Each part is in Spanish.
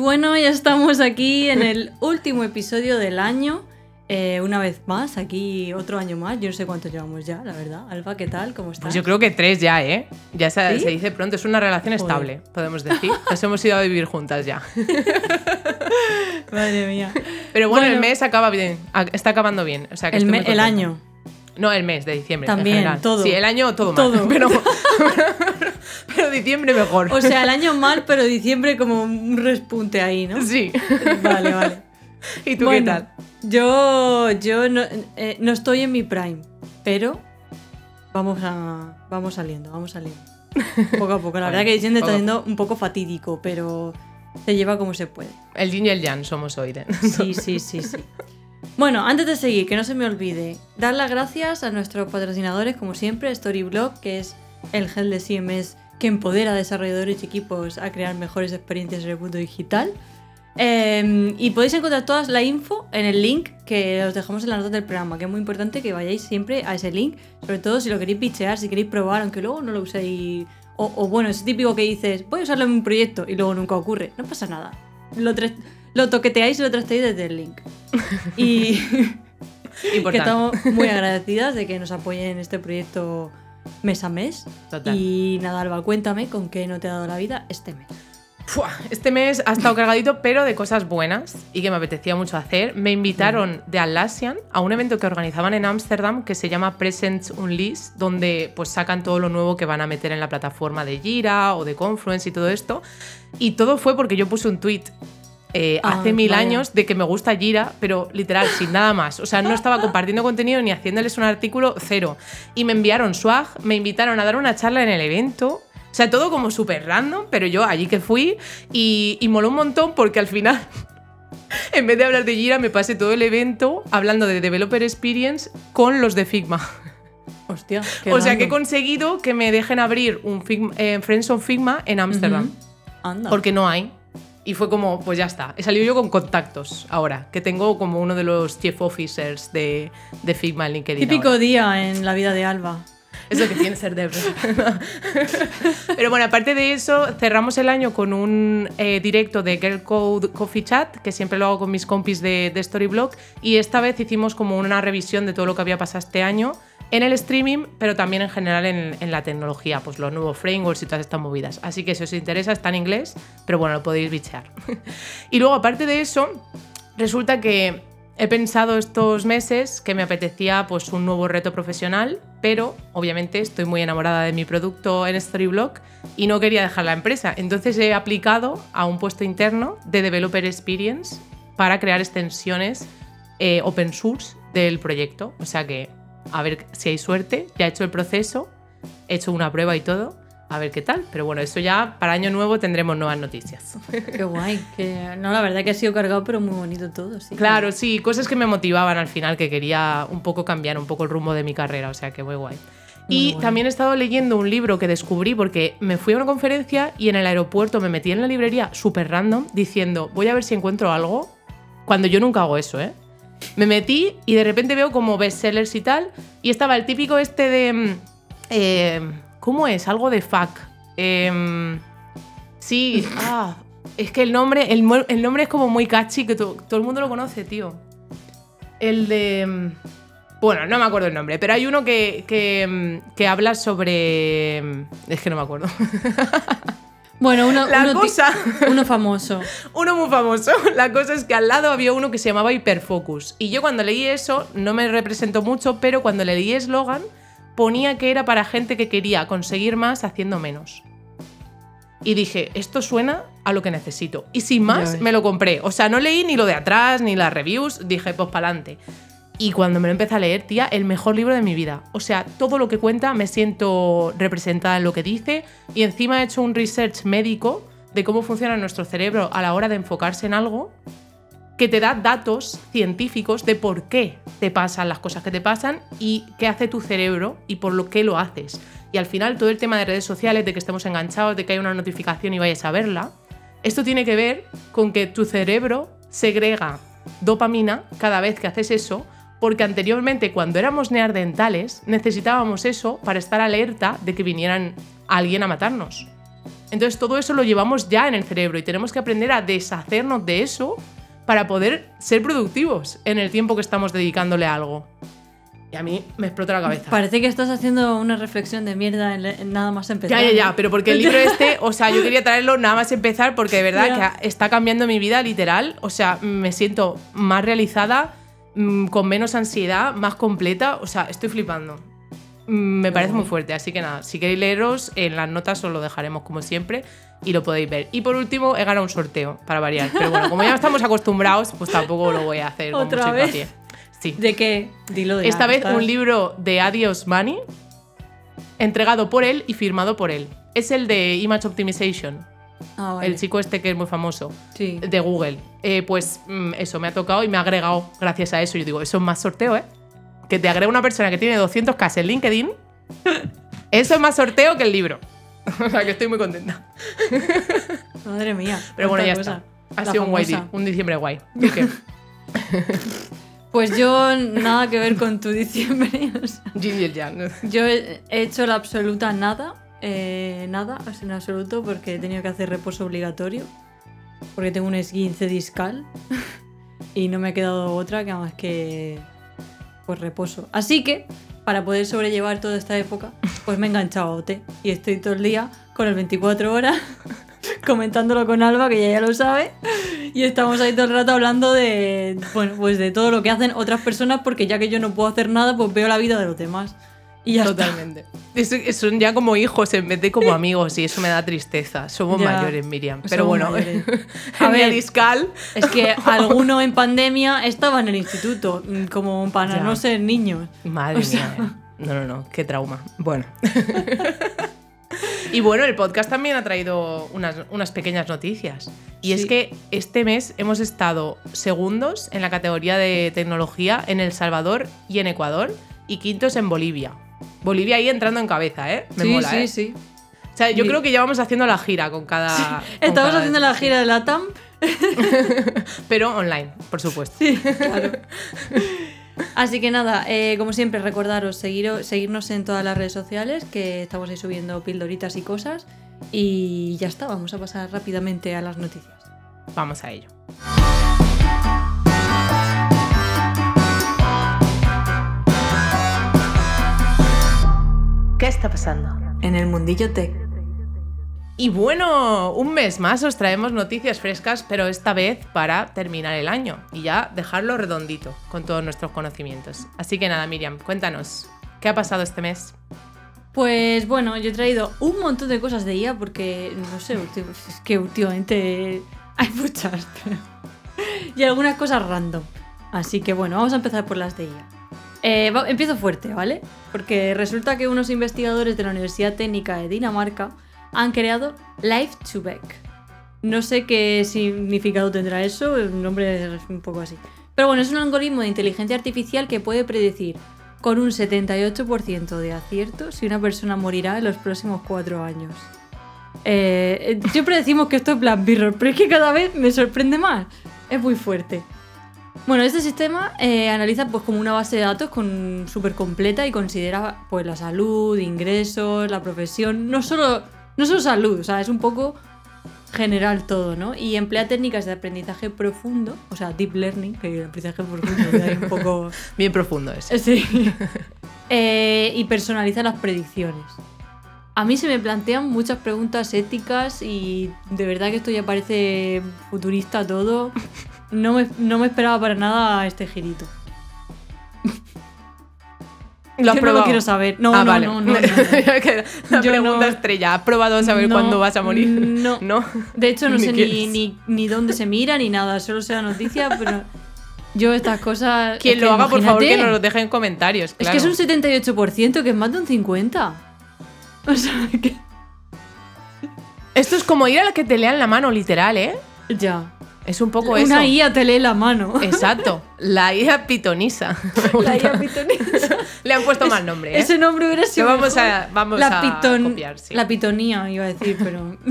Bueno, ya estamos aquí en el último episodio del año. Eh, una vez más, aquí otro año más. Yo no sé cuánto llevamos ya, la verdad. Alfa, ¿qué tal? ¿Cómo estás? Pues yo creo que tres ya, ¿eh? Ya se, ¿Sí? se dice pronto. Es una relación Joder. estable, podemos decir. Nos hemos ido a vivir juntas ya. Madre mía. Pero bueno, Bueno. el mes acaba bien. Está acabando bien. O sea, que El, estoy me- muy el contenta. año. No, el mes de diciembre. También, todo. Sí, el año todo mal. Todo. Pero, pero diciembre mejor. O sea, el año mal, pero diciembre como un respunte ahí, ¿no? Sí. Vale, vale. ¿Y tú Bueno, qué tal? Yo, yo no, eh, no estoy en mi prime, pero vamos a vamos saliendo, vamos saliendo. Poco a poco. La verdad que diciembre está siendo un poco fatídico, pero se lleva como se puede. El yin y el yang somos hoy. ¿eh? Sí, sí, sí, sí. Bueno, antes de seguir, que no se me olvide, dar las gracias a nuestros patrocinadores, como siempre, Storyblog, que es el gel de CMS que empodera a desarrolladores y equipos a crear mejores experiencias en el mundo digital. Eh, y podéis encontrar toda la info en el link que os dejamos en las notas del programa, que es muy importante que vayáis siempre a ese link, sobre todo si lo queréis bichear, si queréis probar, aunque luego no lo uséis. O, o bueno, es típico que dices, voy a usarlo en un proyecto y luego nunca ocurre. No pasa nada. Lo, toqueteáis y lo trasteáis desde el link. Y que estamos muy agradecidas de que nos apoyen en este proyecto mes a mes. Total. Y nada, Alba, cuéntame con qué no te ha dado la vida este mes. Fua, Este mes ha estado cargadito, pero de cosas buenas y que me apetecía mucho hacer. Me invitaron de Atlassian a un evento que organizaban en Ámsterdam que se llama Presents Unleashed, donde pues sacan todo lo nuevo que van a meter en la plataforma de Jira o de Confluence y todo esto. Y todo fue porque yo puse un tweet eh, Ah, hace mil años de que me gusta Jira, pero literal, sin nada más. O sea, no estaba compartiendo contenido ni haciéndoles un artículo, cero. Y me enviaron swag, me invitaron a dar una charla en el evento. O sea, todo como súper random, pero yo allí que fui y, y moló un montón porque al final, en vez de hablar de Jira, me pasé todo el evento hablando de Developer Experience con los de Figma. Hostia. qué o sea, que he conseguido que me dejen abrir un Figma- eh, Friends on Figma en Ámsterdam. Ujú. Anda. Porque no hay. Y fue como, pues ya está. He salido yo con contactos ahora, que tengo como uno de los chief officers de, de Figma en LinkedIn. Típico ahora. día en la vida de Alba. Es lo que tiene ser dev. Pero bueno, aparte de eso, cerramos el año con un eh, directo de Girl Code Coffee Chat, que siempre lo hago con mis compis de, de Storyblog, y esta vez hicimos como una revisión de todo lo que había pasado este año en el streaming, pero también en general en, la tecnología, pues los nuevos frameworks y todas estas movidas. Así que si os interesa, está en inglés, pero bueno, lo podéis bichear. y luego, aparte de eso, resulta que he pensado estos meses que me apetecía pues un nuevo reto profesional, pero obviamente estoy muy enamorada de mi producto en Storyblog y no quería dejar la empresa. Entonces he aplicado a un puesto interno de Developer Experience para crear extensiones eh, open source del proyecto. O sea que a ver si hay suerte, ya he hecho el proceso, he hecho una prueba y todo. A ver qué tal, pero bueno, eso ya para año nuevo tendremos nuevas noticias. Qué guay. Que, no, la verdad que ha sido cargado, pero muy bonito todo, sí. Claro, sí, cosas que me motivaban al final, que quería un poco cambiar un poco el rumbo de mi carrera, o sea que muy guay. Muy y guay. también he estado leyendo un libro que descubrí porque me fui a una conferencia y en el aeropuerto me metí en la librería súper random diciendo, voy a ver si encuentro algo, cuando yo nunca hago eso, ¿eh? Me metí y de repente veo como bestsellers y tal, y estaba el típico este de... mm, eh, ¿Cómo es? Algo de fuck. Em, sí, ah, es que el nombre, el, el nombre es como muy catchy, que to- todo el mundo lo conoce, tío. El de... mm, Bueno, no me acuerdo el nombre, pero hay uno que, que, mm, que habla sobre... Es que no me acuerdo. Bueno, uno, La uno ti- cosa- uno famoso. Uno muy famoso. La cosa es que al lado había uno que se llamaba Hyperfocus. Y yo cuando leí eso, no me representó mucho, pero cuando le leí eslogan, ponía que era para gente que quería conseguir más haciendo menos. Y dije, esto suena a lo que necesito. Y sin más, me lo compré. O sea, no leí ni lo de atrás, ni las reviews. Dije, pues pa'lante. Y cuando me lo empecé a leer, tía, el mejor libro de mi vida. O sea, todo lo que cuenta me siento representada en lo que dice. Y encima he hecho un research médico de cómo funciona nuestro cerebro a la hora de enfocarse en algo que te da datos científicos de por qué te pasan las cosas que te pasan y qué hace tu cerebro y por lo que lo haces. Y al final todo el tema de redes sociales, de que estemos enganchados, de que hay una notificación y vayas a verla, esto tiene que ver con que tu cerebro segrega dopamina cada vez que haces eso, porque anteriormente cuando éramos neandertales necesitábamos eso para estar alerta de que vinieran alguien a matarnos. Entonces todo eso lo llevamos ya en el cerebro y tenemos que aprender a deshacernos de eso para poder ser productivos en el tiempo que estamos dedicándole a algo. Y a mí me explota la cabeza. Parece que estás haciendo una reflexión de mierda en, en nada más empezar. Ya, ya, ya, pero porque el libro este, o sea, yo quería traerlo nada más empezar porque de verdad que está cambiando mi vida literal. O sea, me siento más realizada, mm, con menos ansiedad, más completa. O sea, estoy flipando. Mm, Me parece muy fuerte, así que nada, si queréis leeros, en las notas os lo dejaremos como siempre y lo podéis ver. Y por último, he ganado un sorteo, para variar. Pero bueno, como ya estamos acostumbrados, pues tampoco lo voy a hacer con ¿Otra mucho vez? hincapié. Sí. ¿De qué? Dilo de Esta vez un libro de Adios Money, entregado por él y firmado por él. Es el de Image Optimization, Ah, vale. el chico este que es muy famoso, Sí. de Google. Eh, pues mm, eso me ha tocado y me ha agregado gracias a eso. Yo digo, eso es más sorteo, ¿eh? Que te agrega una persona que tiene 200k en LinkedIn. Eso es más sorteo que el libro. o sea que estoy muy contenta. Madre mía. Pero bueno, ya está. Ha La sido un guay día, un diciembre guay. Pues yo nada que ver con tu diciembre. o sea, yo he hecho la absoluta nada. Eh, nada, en absoluto, porque he tenido que hacer reposo obligatorio. Porque tengo un esguince discal. y no me ha quedado otra que más que pues reposo. Así que, para poder sobrellevar toda esta época, pues me he enganchado a OT. Y estoy todo el día con el 24 horas comentándolo con Alba, que ella ya lo sabe. Y estamos ahí todo el rato hablando de, bueno, pues de todo lo que hacen otras personas, porque ya que yo no puedo hacer nada, pues veo la vida de los demás. Y ya está. Totalmente. Es- son ya como hijos en vez de como amigos y eso me da tristeza. Somos Ya. mayores, Miriam. Pero Somos bueno, mayores. a ver, discal. Es que alguno en pandemia estaba en el instituto, mm, como para Ya. no ser niños. Madre O sea- mía. eh. No, no, no, qué trauma. Bueno. y bueno, el podcast también ha traído unas, unas pequeñas noticias. Y es Sí. que este mes hemos estado segundos en la categoría de tecnología en El Salvador y en Ecuador y quintos en Bolivia. Bolivia ahí entrando en cabeza, ¿eh? Me sí, mola, sí, ¿eh? sí. O sea, yo creo que ya vamos haciendo la gira con cada. con Estamos cada- haciendo la gira de la TAM. Pero online, por supuesto. Sí, claro. Así que nada, eh, como siempre, recordaros seguiros, seguirnos en todas las redes sociales, que estamos ahí subiendo pildoritas y cosas. Y ya está, vamos a pasar rápidamente a las noticias. Vamos a ello. ¿Qué está pasando? En el mundillo tech. Y bueno, un mes más os traemos noticias frescas, pero esta vez para terminar el año y ya dejarlo redondito con todos nuestros conocimientos. Así que nada, Miriam, cuéntanos, ¿qué ha pasado este mes? Pues bueno, yo he traído un montón de cosas de IA porque, no sé, es que últimamente hay muchas. pero- y algunas cosas random. Así que bueno, vamos a empezar por las de IA. Eh, empiezo fuerte, ¿vale? Porque resulta que unos investigadores de la Universidad Técnica de Dinamarca han creado Life to Back. No sé qué significado tendrá eso, el nombre es un poco así. Pero bueno, es un algoritmo de inteligencia artificial que puede predecir con un 78% de acierto si una persona morirá en los próximos cuatro años. Eh, eh, siempre decimos que esto es Black Mirror, pero es que cada vez me sorprende más. Es muy fuerte. Bueno, este sistema eh, analiza pues como una base de datos con súper completa y considera pues la salud, ingresos, la profesión, no solo, no solo salud, o sea, es un poco general todo, ¿no? Y emplea técnicas de aprendizaje profundo, o sea, deep learning, que el aprendizaje profundo ahí un poco... Bien profundo ese. Sí. Eh, y personaliza las predicciones. A mí se me plantean muchas preguntas éticas y de verdad que esto ya parece futurista todo. No me, no me esperaba para nada este girito. ¿Lo has Yo no probado? lo quiero saber. No, Ah, no, vale. no, no, no. La Yo pregunta estrella, ¿has probado saber No, cuándo vas a morir? no. De hecho, no Ni sé ni, ni, ni dónde se mira ni nada, solo sé la noticia, pero yo estas cosas. Quien es lo haga, por favor, que nos lo deje en comentarios. Es que es un 78%, que es más de un 50%. O sea, que. Esto es como ir a la que te lean la mano, literal, ¿eh? Ya. Es un poco eso. Una IA te lee la mano. Exacto. La IA pitonisa. La. IA pitonisa. Le han puesto mal nombre, ¿eh? Ese nombre hubiera sido. Lo vamos mejor. a- vamos la a copiar, sí. La pitonía, iba a decir, pero.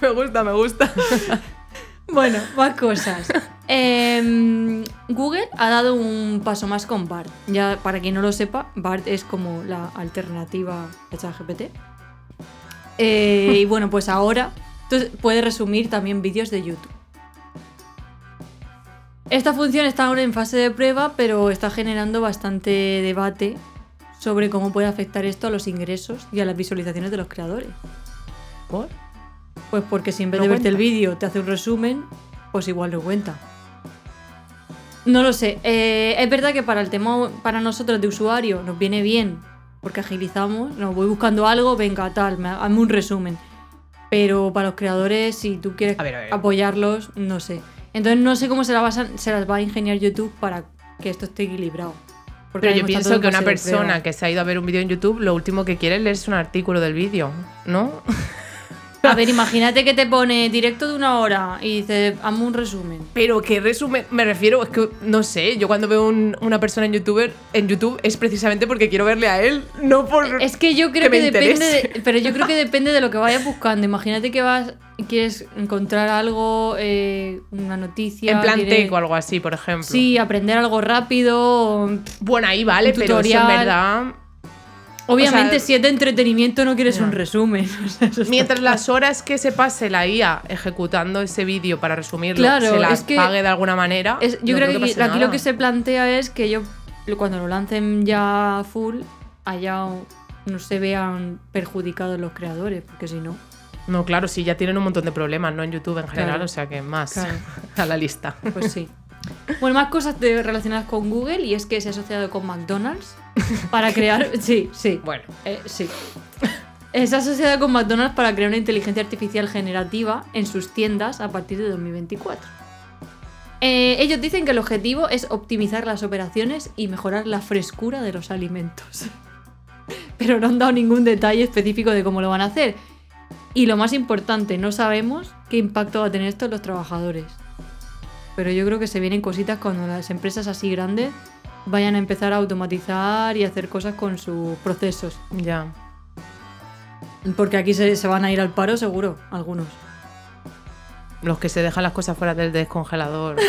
Me gusta, me gusta. Bueno, más cosas. Em, Google ha dado un paso más con BART. Ya, para quien no lo sepa, BART es como la alternativa a ChatGPT. Eh, y bueno, pues ahora entonces, puede resumir también vídeos de YouTube. Esta función está aún en fase de prueba, pero está generando bastante debate sobre cómo puede afectar esto a los ingresos y a las visualizaciones de los creadores. ¿Por? Pues porque si en vez No de verte el vídeo te hace un resumen, pues igual no cuenta. No lo sé. Eh, es verdad que para el tema, para nosotros de usuario, nos viene bien porque agilizamos. No, voy buscando algo, venga, tal, me- hazme un resumen. Pero para los creadores, si tú quieres A ver, a ver. apoyarlos, no sé. Entonces no sé cómo se, la vas a- se las va a ingeniar YouTube para que esto esté equilibrado. Porque Pero yo pienso que una persona que se ha ido a ver un vídeo en YouTube, lo último que quiere es leerse un artículo del vídeo, ¿no? A ver, imagínate que te pone directo de una hora y dice, hazme un resumen. Pero que resumen, me refiero, es que no sé, yo cuando veo un- una persona en YouTuber, en YouTube es precisamente porque quiero verle a él, no por Es que yo creo que me depende, interese. de- pero yo creo que depende de lo que vayas buscando. Imagínate que vas quieres encontrar algo, eh, una noticia, en plan tech o algo así, por ejemplo. Sí, aprender algo rápido. o- Bueno, ahí vale, Un pero eso en tutorial. verdad. Obviamente, O sea, si es de entretenimiento, no quieres un resumen. O sea, Mientras claro. las horas que se pase la IA ejecutando ese vídeo para resumirlo Claro, se las pague de alguna manera. Es- yo no creo que, aquí nada. lo que se plantea es que yo cuando lo lancen ya full, allá no se vean perjudicados los creadores, porque si no. No, claro, sí, ya tienen un montón de problemas, ¿no? En YouTube en general, Claro. o sea que más a la lista. Pues sí. Bueno, más cosas de- relacionadas con Google y es que se ha asociado con McDonald's para crear. Sí, sí. Bueno, eh, sí. Se ha asociado con McDonald's para crear una inteligencia artificial generativa en sus tiendas a partir de 2024. Eh, ellos dicen que el objetivo es optimizar las operaciones y mejorar la frescura de los alimentos. Pero no han dado ningún detalle específico de cómo lo van a hacer. Y lo más importante, no sabemos qué impacto va a tener esto en los trabajadores. Pero yo creo que se vienen cositas cuando las empresas así grandes vayan a empezar a automatizar y hacer cosas con sus procesos. ya. Porque aquí se, se van a ir al paro seguro, algunos. Los que se dejan las cosas fuera del descongelador.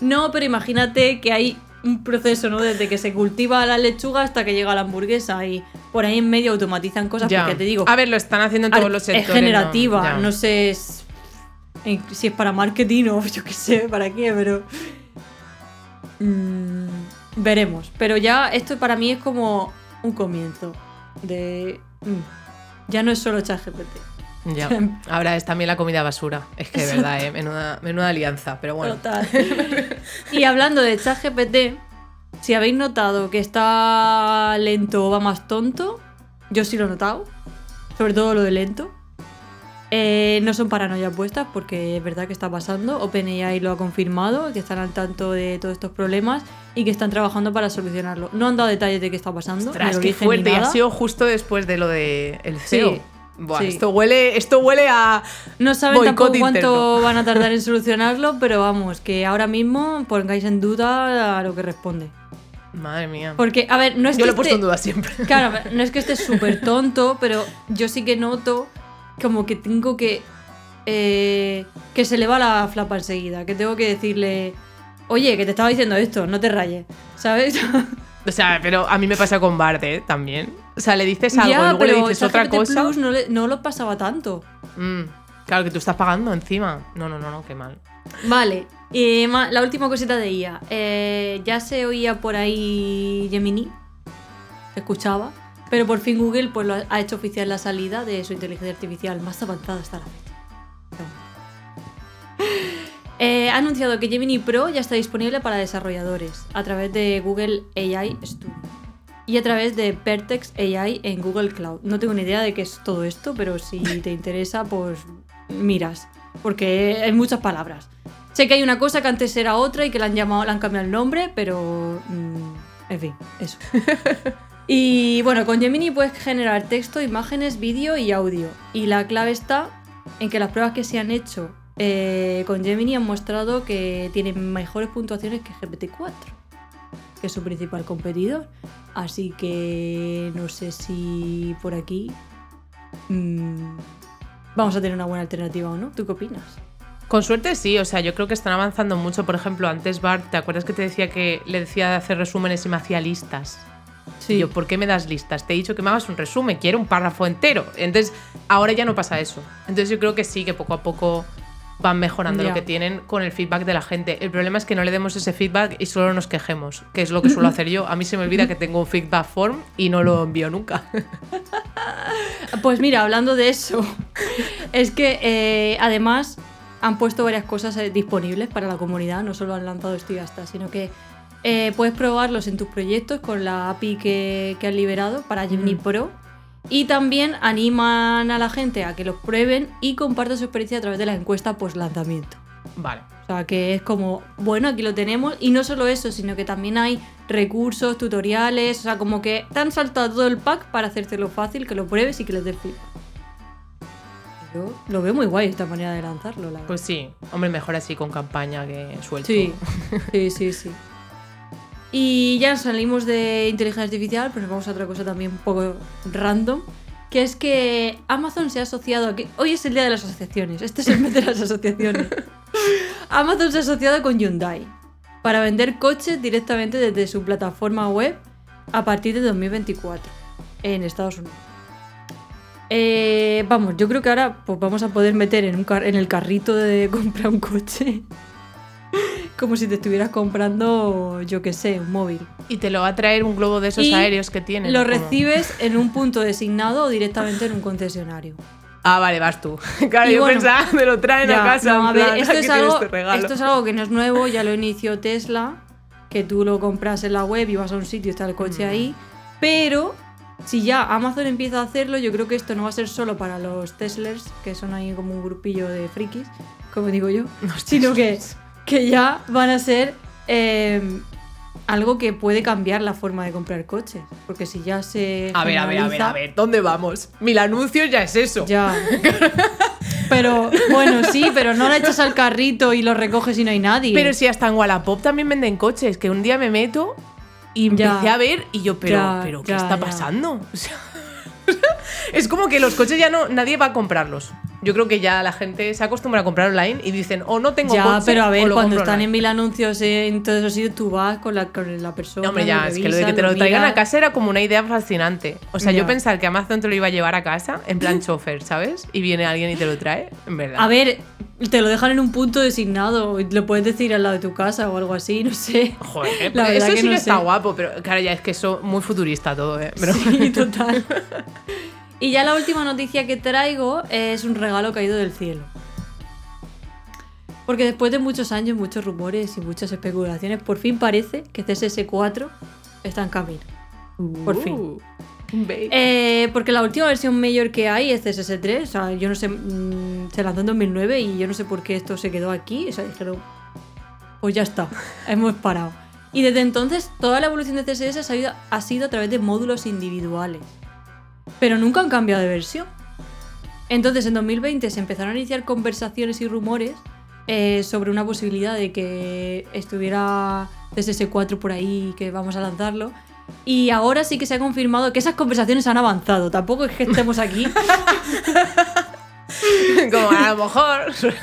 No, pero imagínate que hay un proceso, ¿no? Desde que se cultiva la lechuga hasta que llega la hamburguesa y por ahí en medio automatizan cosas ya. porque te digo, A ver, lo están haciendo en todos los sectores. es generativa, no, sé es- en- si es para marketing o yo qué sé, para qué, pero mm, veremos. Pero ya esto para mí es como un comienzo de mm, ya no es solo ChatGPT. Ya. Ahora es también la comida basura. Es que de verdad, ¿eh? menuda, menuda alianza. Pero bueno. Total. y hablando de ChatGPT, si habéis notado que está lento o va más tonto, yo sí lo he notado. Sobre todo lo de lento. Eh, no son paranoias puestas porque es verdad que está pasando. OpenAI lo ha confirmado, que están al tanto de todos estos problemas y que están trabajando para solucionarlo. No han dado detalles de qué está pasando. Ostras, qué fuerte. Y ha sido justo después de lo de el CEO. Sí, Buah, sí. Esto huele, esto huele a. No saben tampoco cuánto interno. van a tardar en solucionarlo, pero vamos, que ahora mismo pongáis en duda a lo que responde. Madre mía. Porque, a ver, no es Yo que lo he puesto en duda siempre. Claro, no es que esté súper tonto, pero yo sí que noto como que tengo que. eh, que se le va la flapa enseguida. Que tengo que decirle. Oye, que te estaba diciendo esto, no te rayes. ¿Sabes? O sea, pero a mí me pasa con Bart, ¿eh? También. O sea, le dices algo ya, luego le dices otra cosa. Plus no, le- no lo pasaba tanto. Mm, claro, que tú estás pagando encima. No, no, no, no, qué mal. Vale, y la última cosita de IA. Eh, ya se oía por ahí Gemini, se escuchaba, pero por fin Google pues, lo ha- ha hecho oficial la salida de su inteligencia artificial más avanzada hasta la fecha. Eh, ha anunciado que Gemini Pro ya está disponible para desarrolladores a través de Google AI Studio y a través de Vertex AI en Google Cloud. No tengo ni idea de qué es todo esto, pero si te interesa, pues miras, porque hay muchas palabras. Sé que hay una cosa que antes era otra y que le han llamado, le han cambiado el nombre, pero mm, en fin, eso. Y bueno, con Gemini puedes generar texto, imágenes, vídeo y audio. Y la clave está en que las pruebas que se han hecho eh, con Gemini han mostrado que tienen mejores puntuaciones que GPT-4, que es su principal competidor. Así que no sé si por aquí mm, vamos a tener una buena alternativa o no. ¿Tú qué opinas? Con suerte sí, o sea, yo creo que están avanzando mucho. Por ejemplo, antes Bart, ¿te acuerdas que te decía que le decía de hacer resúmenes y me hacía listas? Sí. Y yo, ¿por qué me das listas? Te he dicho que me hagas un resumen, quiero un párrafo entero. Entonces, ahora ya no pasa eso. Entonces, yo creo que sí, que poco a poco van mejorando lo que tienen con el feedback de la gente. El problema es que no le demos ese feedback y solo nos quejemos, que es lo que suelo hacer yo. A mí se me olvida que tengo un feedback form y no lo envío nunca. Pues mira, hablando de eso, es que eh, además han puesto varias cosas eh, disponibles para la comunidad, no solo han lanzado esto y ya está, sino que eh, puedes probarlos en tus proyectos con la API que, que han liberado para Gemini Mm. Pro. Y también animan a la gente a que los prueben y compartan su experiencia a través de la encuesta post lanzamiento. Vale. O sea, que es como, bueno, aquí lo tenemos. Y no solo eso, sino que también hay recursos, tutoriales. O sea, como que te han saltado todo el pack para hacértelo fácil, que lo pruebes y que les des feedback. Yo lo veo muy guay esta manera de lanzarlo, la verdad. Pues sí, hombre, mejor así con campaña que suelto. sí, sí, sí, sí. Y ya salimos de inteligencia artificial, pero nos vamos a otra cosa también un poco random. Que es que Amazon se ha asociado a que. Hoy es el día de las asociaciones. Este es el mes de las asociaciones. Amazon se ha asociado con Hyundai para vender coches directamente desde su plataforma web a partir de 2024 en Estados Unidos. Eh, vamos, yo creo que ahora pues, vamos a poder meter en, un car- en el carrito de comprar un coche como si te estuvieras comprando, yo qué sé, un móvil. Y te lo va a traer un globo de esos Y aéreos que tienen. Lo recibes en un punto designado o directamente en un concesionario. Ah, vale, vas tú. Claro, Y yo bueno, pensaba, me lo traen Ya, a casa. no, a ver, plan, esto aquí es, algo, regalo. esto es algo que no es nuevo, ya lo inició Tesla, que tú lo compras en la web y vas a un sitio y está el coche Mm. ahí. Pero si ya Amazon empieza a hacerlo, yo creo que esto no va a ser solo para los Teslers, que son ahí como un grupillo de frikis, como digo yo, Los sino que. Que ya van a ser eh, algo que puede cambiar la forma de comprar coches. Porque si ya se. A ver, a ver, a ver, a ver, ¿dónde vamos? Mil anuncios ya es eso. Ya. Pero bueno, sí, pero no la echas al carrito y lo recoges y no hay nadie. Pero si hasta en Wallapop también venden coches, que un día me meto y empecé Ya. a ver y yo, pero, Ya, pero ¿qué ya, está pasando? O sea, es como que los coches ya no, nadie va a comprarlos. Yo creo que ya la gente se acostumbra a comprar online y dicen, o no tengo ya, coche, pero a o ver, lo cuando están en online". mil anuncios en todos esos sitios, tú vas con la, con la persona. No, hombre, ya, lo es que lo de que te lo traigan a casa era como una idea fascinante. O sea, Ya. yo pensar que Amazon te lo iba a llevar a casa en plan chofer, ¿sabes? Y viene alguien y te lo trae, en verdad. A ver, te lo dejan en un punto designado. Lo puedes decir al lado de tu casa o algo así, no sé. Joder, La eso que sí que no está sé. guapo, pero claro, ya es que eso muy futurista todo, ¿eh? Pero, Sí, total. Y ya la última noticia que traigo es un regalo caído del cielo. Porque después de muchos años, muchos rumores y muchas especulaciones, por fin parece que CSS4 está en camino. Por fin. Uh. Eh, porque la última versión mayor que hay es CSS3. O sea, yo no sé, mm, se lanzó en 2009 y yo no sé por qué esto se quedó aquí. O sea, dijeron, pues ya está, hemos parado. Y desde entonces, toda la evolución de CSS ha sido a través de módulos individuales. Pero nunca han cambiado de versión. Entonces, en 2020 se empezaron a iniciar conversaciones y rumores eh, sobre una posibilidad de que estuviera CSS4 por ahí, que vamos a lanzarlo. Y ahora sí que se ha confirmado que esas conversaciones han avanzado. Tampoco es que estemos aquí. Como a lo mejor.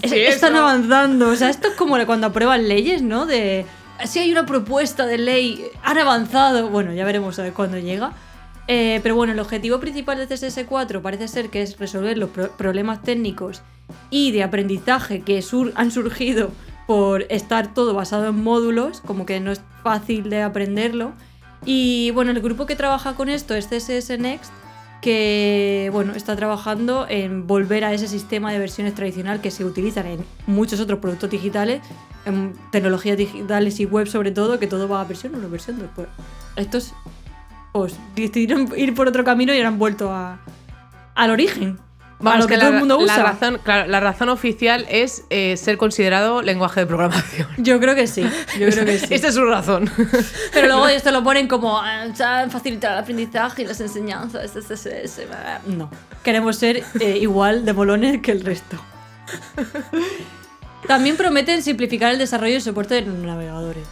Es- Sí, están eso. avanzando. O sea, esto es como cuando aprueban leyes, ¿no? De si hay una propuesta de ley, han avanzado. Bueno, ya veremos a ver cuándo llega. Eh, pero bueno, el objetivo principal de CSS4 parece ser que es resolver los pro- problemas técnicos y de aprendizaje que han surgido por estar todo basado en módulos, como que no es fácil de aprenderlo. Y bueno, el grupo que trabaja con esto es CSS Next, que bueno, está trabajando en volver a ese sistema de versiones tradicional que se utilizan en muchos otros productos digitales, en tecnologías digitales y web sobre todo, que todo va a versión 1, versión 2. Pues estos pues, decidieron ir por otro camino y han vuelto a, al origen. Para lo que, todo el mundo usa. La razón, claro, la razón oficial es eh, ser considerado lenguaje de programación. Yo creo que sí. Yo creo que sí. Esta es su razón. Pero luego esto lo ponen como ya, facilitar el aprendizaje y las enseñanzas. No. Queremos ser eh, igual de molones que el resto. También prometen simplificar el desarrollo y soporte de los navegadores.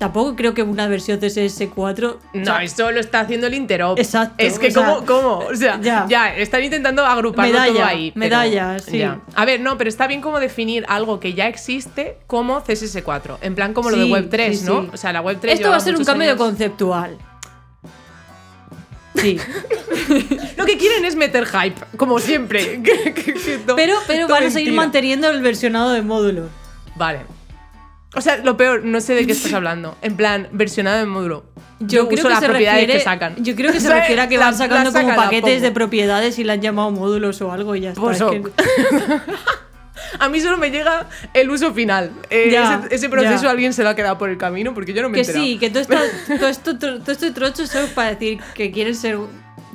Tampoco creo que una versión CSS4. No, eso lo está haciendo el Interop. Exacto, Es que, o sea, ¿cómo? ¿Cómo? O sea, ya. ya. están intentando agruparlo Medalla, todo ahí. pero- medalla, sí. ya. A ver, no, pero está bien como definir algo que ya existe como CSS4. En plan, como lo de Web3, sí, ¿no? sí. O sea, la Web3. Esto va a ser un cambio años- conceptual. Sí. Lo que quieren es meter hype, como siempre. Que- que- que to- Pero, pero van a seguir manteniendo el versionado de módulos. Vale. O sea, lo peor, no sé de qué estás hablando. En plan, versionado de módulo. Yo, creo uso que las se propiedades refiere, que sacan. Yo creo que se refiere a que la- van sacando como paquetes de propiedades y le han llamado módulos o algo y ya está. Pues Es que-. A mí solo me llega el uso final. Eh, Ya, ese, ese proceso ya. alguien se lo ha quedado por el camino porque yo no me he que enterado. sí, que todo, esta- todo esto, todo este trocho es para decir que quieren ser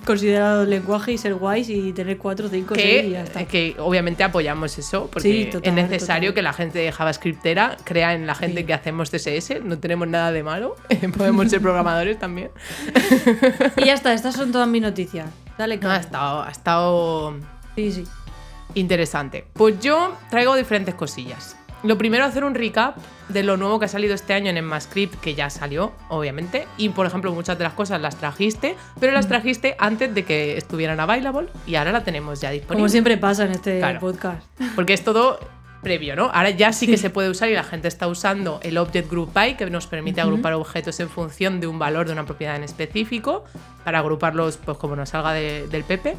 considerados lenguaje y ser guays y tener 4, 5, 6 y ya está. que, obviamente apoyamos eso porque Sí, total, es necesario total. que la gente de JavaScriptera crea en la gente Sí. que hacemos CSS. No tenemos nada de malo. Podemos ser programadores también. Y ya está, estas son todas mis noticias. Dale, No, ha estado, ha estado Sí, sí. Interesante. Pues yo traigo diferentes cosillas. Lo primero, hacer un recap de lo nuevo que ha salido este año en EnMAScript, que ya salió, obviamente. Y, por ejemplo, muchas de las cosas las trajiste, pero las trajiste antes de que estuvieran available y ahora la tenemos ya disponible. Como siempre pasa en este Claro. podcast. Porque es todo previo, ¿no? Ahora ya sí que se puede usar y la gente está usando el Object Group By, que nos permite agrupar objetos en función de un valor de una propiedad en específico, para agruparlos pues como nos salga de- del PP.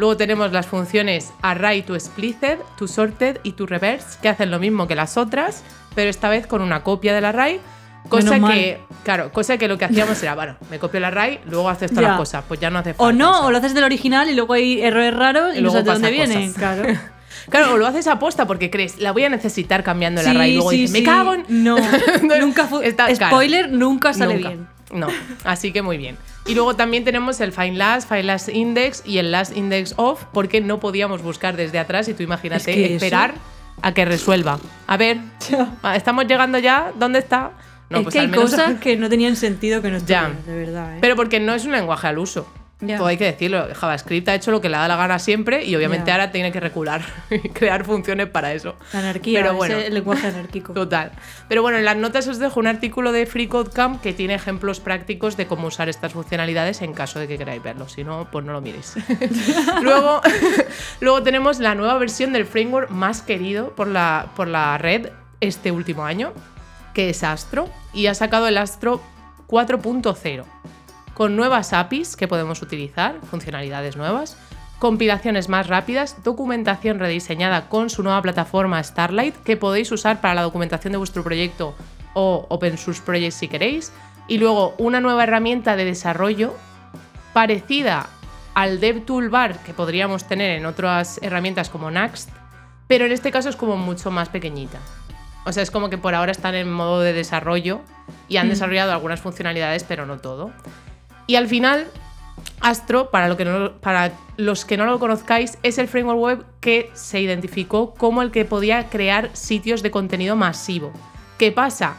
Luego tenemos las funciones array to spliced, to sorted y to reverse, que hacen lo mismo que las otras, pero esta vez con una copia del array. Cosa Menos mal. que, claro, cosa que lo que hacíamos era, bueno, me copio el array, luego haces todas Ya. las cosas, pues ya no hace falta. O no, o lo haces del original y luego hay errores raros y, Y no luego sabes de dónde pasan vienen. Claro. Claro, o lo haces aposta porque crees, la voy a necesitar cambiando el array. Y luego dices, me cago en. No, nunca fu- Está caro. Spoiler, nunca sale Nunca. bien. No, así que muy bien. Y luego también tenemos el find last, find last index y el last index off, porque no podíamos buscar desde atrás y tú imagínate Es que esperar a que resuelva. A ver, ah, estamos llegando ya, ¿dónde está? No, es pues que hay menos- cosas que no tenían sentido que no estuvieran, de verdad. ¿eh? Pero porque no es un lenguaje al uso. Todo hay que decirlo. JavaScript ha hecho lo que le da la gana siempre y obviamente ahora tiene que recular y crear funciones para eso. La anarquía, Pero bueno. el lenguaje anárquico. Total. Pero bueno, en las notas os dejo un artículo de FreeCodeCamp que tiene ejemplos prácticos de cómo usar estas funcionalidades en caso de que queráis verlo. Si no, pues no lo miréis. luego, luego tenemos la nueva versión del framework más querido por la, por la red este último año, que es Astro. Y ha sacado el Astro 4.0 con nuevas APIs que podemos utilizar, funcionalidades nuevas, compilaciones más rápidas, documentación rediseñada con su nueva plataforma Starlight que podéis usar para la documentación de vuestro proyecto o Open Source Project si queréis, y luego una nueva herramienta de desarrollo parecida al DevToolbar que podríamos tener en otras herramientas como Next, pero en este caso es como mucho más pequeñita. O sea, es como que por ahora están en modo de desarrollo y han desarrollado algunas funcionalidades, pero no todo. Y al final, Astro, para, los que no lo conozcáis, es el framework web que se identificó como el que podía crear sitios de contenido masivo. ¿Qué pasa?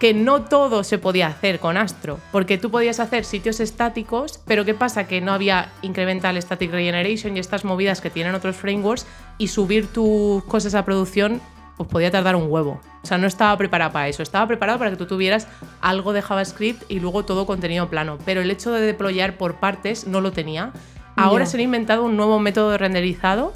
Que no todo se podía hacer con Astro, porque tú podías hacer sitios estáticos, pero ¿qué pasa? Que no había Incremental Static Regeneration y estas movidas que tienen otros frameworks y subir tus cosas a producción pues podía tardar un huevo. O sea, no estaba preparado para eso. Estaba preparado para que tú tuvieras algo de JavaScript y luego todo contenido plano. Pero el hecho de deployar por partes no lo tenía. Ahora Ya. se han inventado un nuevo método de renderizado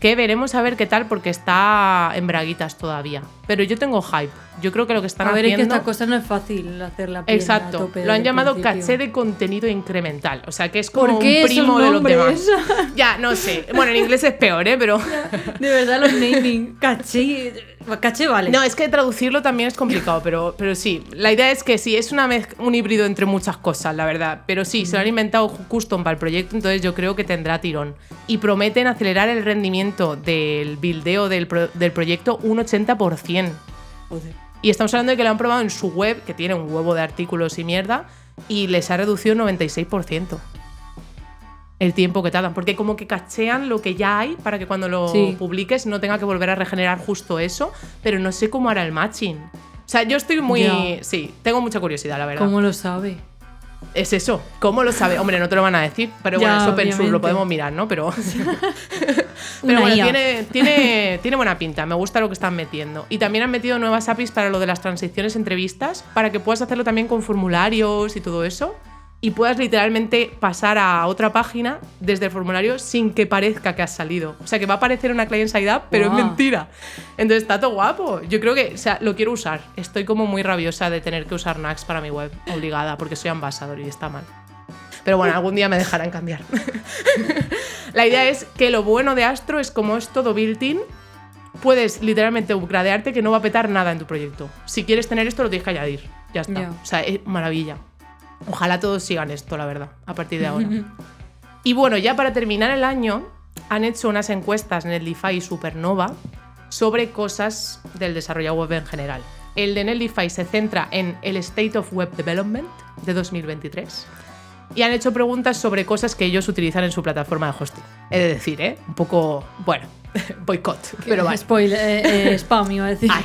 que veremos a ver qué tal porque está en braguitas todavía. Pero yo tengo hype. Yo creo que lo que están a ver, es que haciendo... esta cosa no es fácil hacerla a Exacto, tope lo han llamado principio. caché de contenido incremental. O sea, que es como ¿Por qué un primo de los demás. Ya, no sé. Bueno, en inglés es peor, ¿eh? Pero... De verdad, los naming. Caché. Caché vale. No, es que traducirlo también es complicado, pero, pero sí. La idea es que sí, es una un híbrido entre muchas cosas, la verdad. Pero sí, se lo han inventado custom para el proyecto, entonces yo creo que tendrá tirón. Y prometen acelerar el rendimiento del buildeo del, pro- del proyecto un 80%. Joder. Y estamos hablando de que lo han probado en su web, que tiene un huevo de artículos y mierda, y les ha reducido un 96%. el tiempo que tardan, porque como que cachean lo que ya hay para que cuando lo Sí. publiques no tenga que volver a regenerar justo eso, pero no sé cómo hará el matching. O sea, yo estoy muy... Sí, tengo mucha curiosidad, la verdad. ¿Cómo lo sabe? Es eso, ¿cómo lo sabe? Hombre, no te lo van a decir, pero Ya, bueno, es open source, lo podemos mirar, ¿no? Pero, pero bueno, tiene, tiene, tiene buena pinta, me gusta lo que están metiendo. Y también han metido nuevas APIs para lo de las transiciones entre vistas, para que puedas hacerlo también con formularios y todo eso. Y puedas literalmente pasar a otra página desde el formulario sin que parezca que has salido. O sea, que va a aparecer una client side app, pero Guau. es mentira. Entonces está todo guapo. Yo creo que, o sea, lo quiero usar. Estoy como muy rabiosa de tener que usar Nax para mi web, obligada, porque soy ambasador y está mal. Pero bueno, algún día me dejarán cambiar. La idea es que lo bueno de Astro es como es todo built-in, puedes literalmente upgradearte que no va a petar nada en tu proyecto. Si quieres tener esto, lo tienes que añadir. Ya está. O sea, es maravilla. Ojalá todos sigan esto, la verdad, a partir de ahora. y bueno, ya para terminar el año, han hecho unas encuestas en el DeFi Supernova sobre cosas del desarrollo web en general. El de Netlify se centra en el State of Web Development de 2023 y han hecho preguntas sobre cosas que ellos utilizan en su plataforma de hosting. He de decir, ¿eh? Un poco, bueno, boicot, pero vale. Spoiler, eh, eh, spam iba a decir. Ay.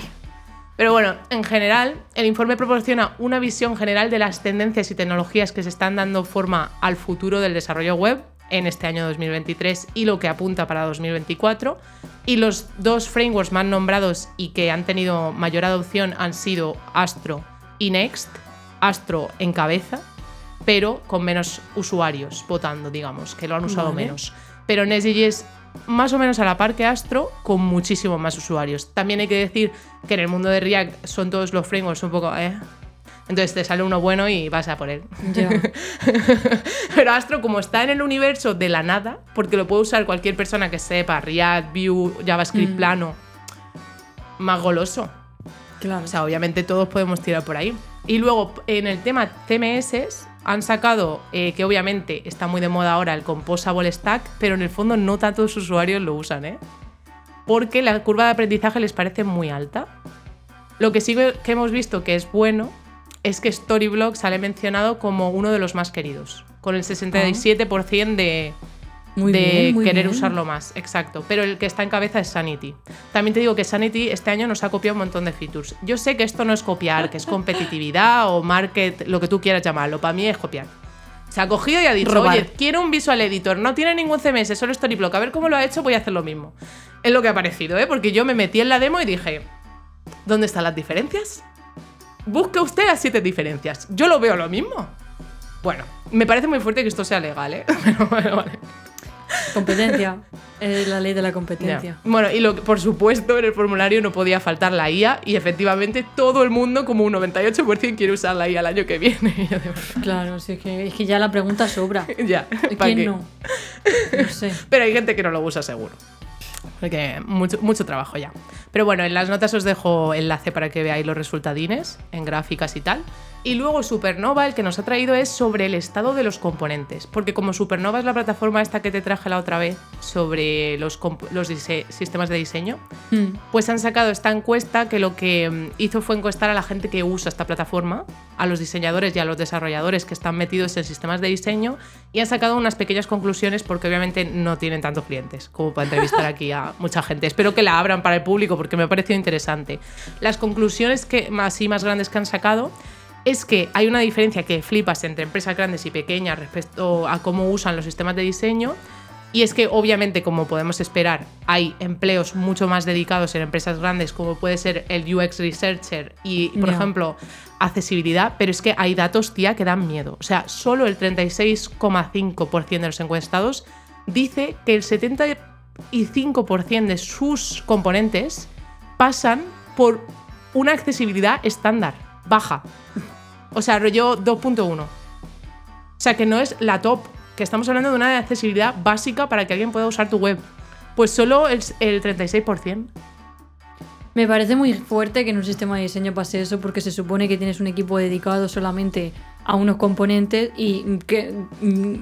Pero bueno, en general, el informe proporciona una visión general de las tendencias y tecnologías que se están dando forma al futuro del desarrollo web en este año 2023 y lo que apunta para 2024. Y los dos frameworks más nombrados y que han tenido mayor adopción han sido Astro y Next. Astro en cabeza, pero con menos usuarios votando, digamos, que lo han usado Vale. menos. Pero Next.js más o menos a la par que Astro, con muchísimo más usuarios. También hay que decir que en el mundo de React son todos los frameworks un poco... ¿eh? Entonces te sale uno bueno y vas a por él. Pero Astro, como está en el universo de la nada, porque lo puede usar cualquier persona que sepa React, Vue, JavaScript Mm. plano, más goloso. Claro. O sea, obviamente todos podemos tirar por ahí. Y luego, en el tema CMS, han sacado eh, que obviamente está muy de moda ahora el Composable Stack, pero en el fondo no tantos usuarios lo usan, ¿eh? Porque la curva de aprendizaje les parece muy alta. Lo que sí que hemos visto que es bueno es que Storyblock sale mencionado como uno de los más queridos, con el 67% de, muy de bien, muy querer bien. usarlo más, exacto. Pero el que está en cabeza es Sanity. También te digo que Sanity este año nos ha copiado un montón de features. Yo sé que esto no es copiar, que es competitividad o market, lo que tú quieras llamarlo. Para mí es copiar. Se ha cogido y ha dicho, Robar. oye, quiero un visual editor, no tiene ningún CMS, solo Storyblock. A ver cómo lo ha hecho, voy a hacer lo mismo. Es lo que ha parecido, ¿eh? Porque yo me metí en la demo y dije, ¿dónde están las diferencias? Busque usted las siete diferencias. Yo lo veo lo mismo. Bueno, me parece muy fuerte que esto sea legal, ¿eh? Pero bueno, vale. Competencia. Es la ley de la competencia. Bueno, y lo que, por supuesto, en el formulario no podía faltar la IA y efectivamente todo el mundo, como un 98%, quiere usar la IA el año que viene. Claro, sí, es que, es que ya la pregunta sobra. ya, ¿pa' ¿Quién qué? no? No sé. Pero hay gente que no lo usa seguro. Porque mucho, mucho trabajo ya. Pero bueno, en las notas os dejo enlace para que veáis los resultadines en gráficas y tal. Y luego Supernova, el que nos ha traído es sobre el estado de los componentes. Porque como Supernova es la plataforma esta que te traje la otra vez sobre los, los sistemas de diseño, Hmm. pues han sacado esta encuesta que lo que mm, hizo fue encuestar a la gente que usa esta plataforma, a los diseñadores y a los desarrolladores que están metidos en sistemas de diseño y han sacado unas pequeñas conclusiones porque obviamente no tienen tantos clientes como para entrevistar aquí a mucha gente. Espero que la abran para el público porque me ha parecido interesante. Las conclusiones que más y más grandes que han sacado es que hay una diferencia que flipas entre empresas grandes y pequeñas respecto a cómo usan los sistemas de diseño. Y es que obviamente, como podemos esperar, hay empleos mucho más dedicados en empresas grandes, como puede ser el UX Researcher y, por ejemplo, accesibilidad, pero es que hay datos, tía, que dan miedo. O sea, solo el 36,5% de los encuestados dice que el 75% de sus componentes pasan por una accesibilidad estándar, baja. O sea, rollo 2.1. O sea, que no es la top, que estamos hablando de una accesibilidad básica para que alguien pueda usar tu web. Pues solo el, el 36%. Me parece muy fuerte que en un sistema de diseño pase eso porque se supone que tienes un equipo dedicado solamente a unos componentes y que mm,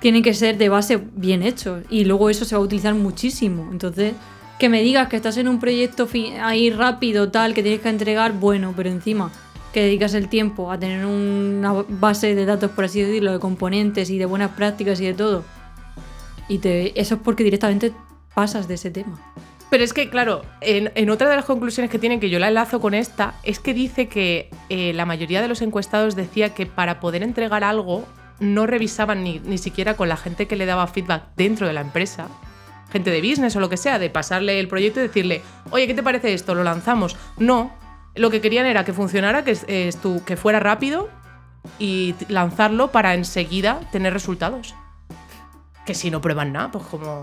tienen que ser de base bien hechos y luego eso se va a utilizar muchísimo. Entonces, que me digas que estás en un proyecto ahí rápido, tal, que tienes que entregar, bueno, pero encima que dedicas el tiempo a tener una base de datos, por así decirlo, de componentes y de buenas prácticas y de todo, Y te, eso es porque directamente pasas de ese tema. Pero es que, claro, en, en otra de las conclusiones que tienen, que yo la enlazo con esta, es que dice que eh, la mayoría de los encuestados decía que para poder entregar algo no revisaban ni, ni siquiera con la gente que le daba feedback dentro de la empresa, gente de business o lo que sea, de pasarle el proyecto y decirle, oye, ¿qué te parece esto? ¿Lo lanzamos? No. Lo que querían era que funcionara, que, tu- que fuera rápido y lanzarlo para enseguida tener resultados. Que si no prueban nada, pues como...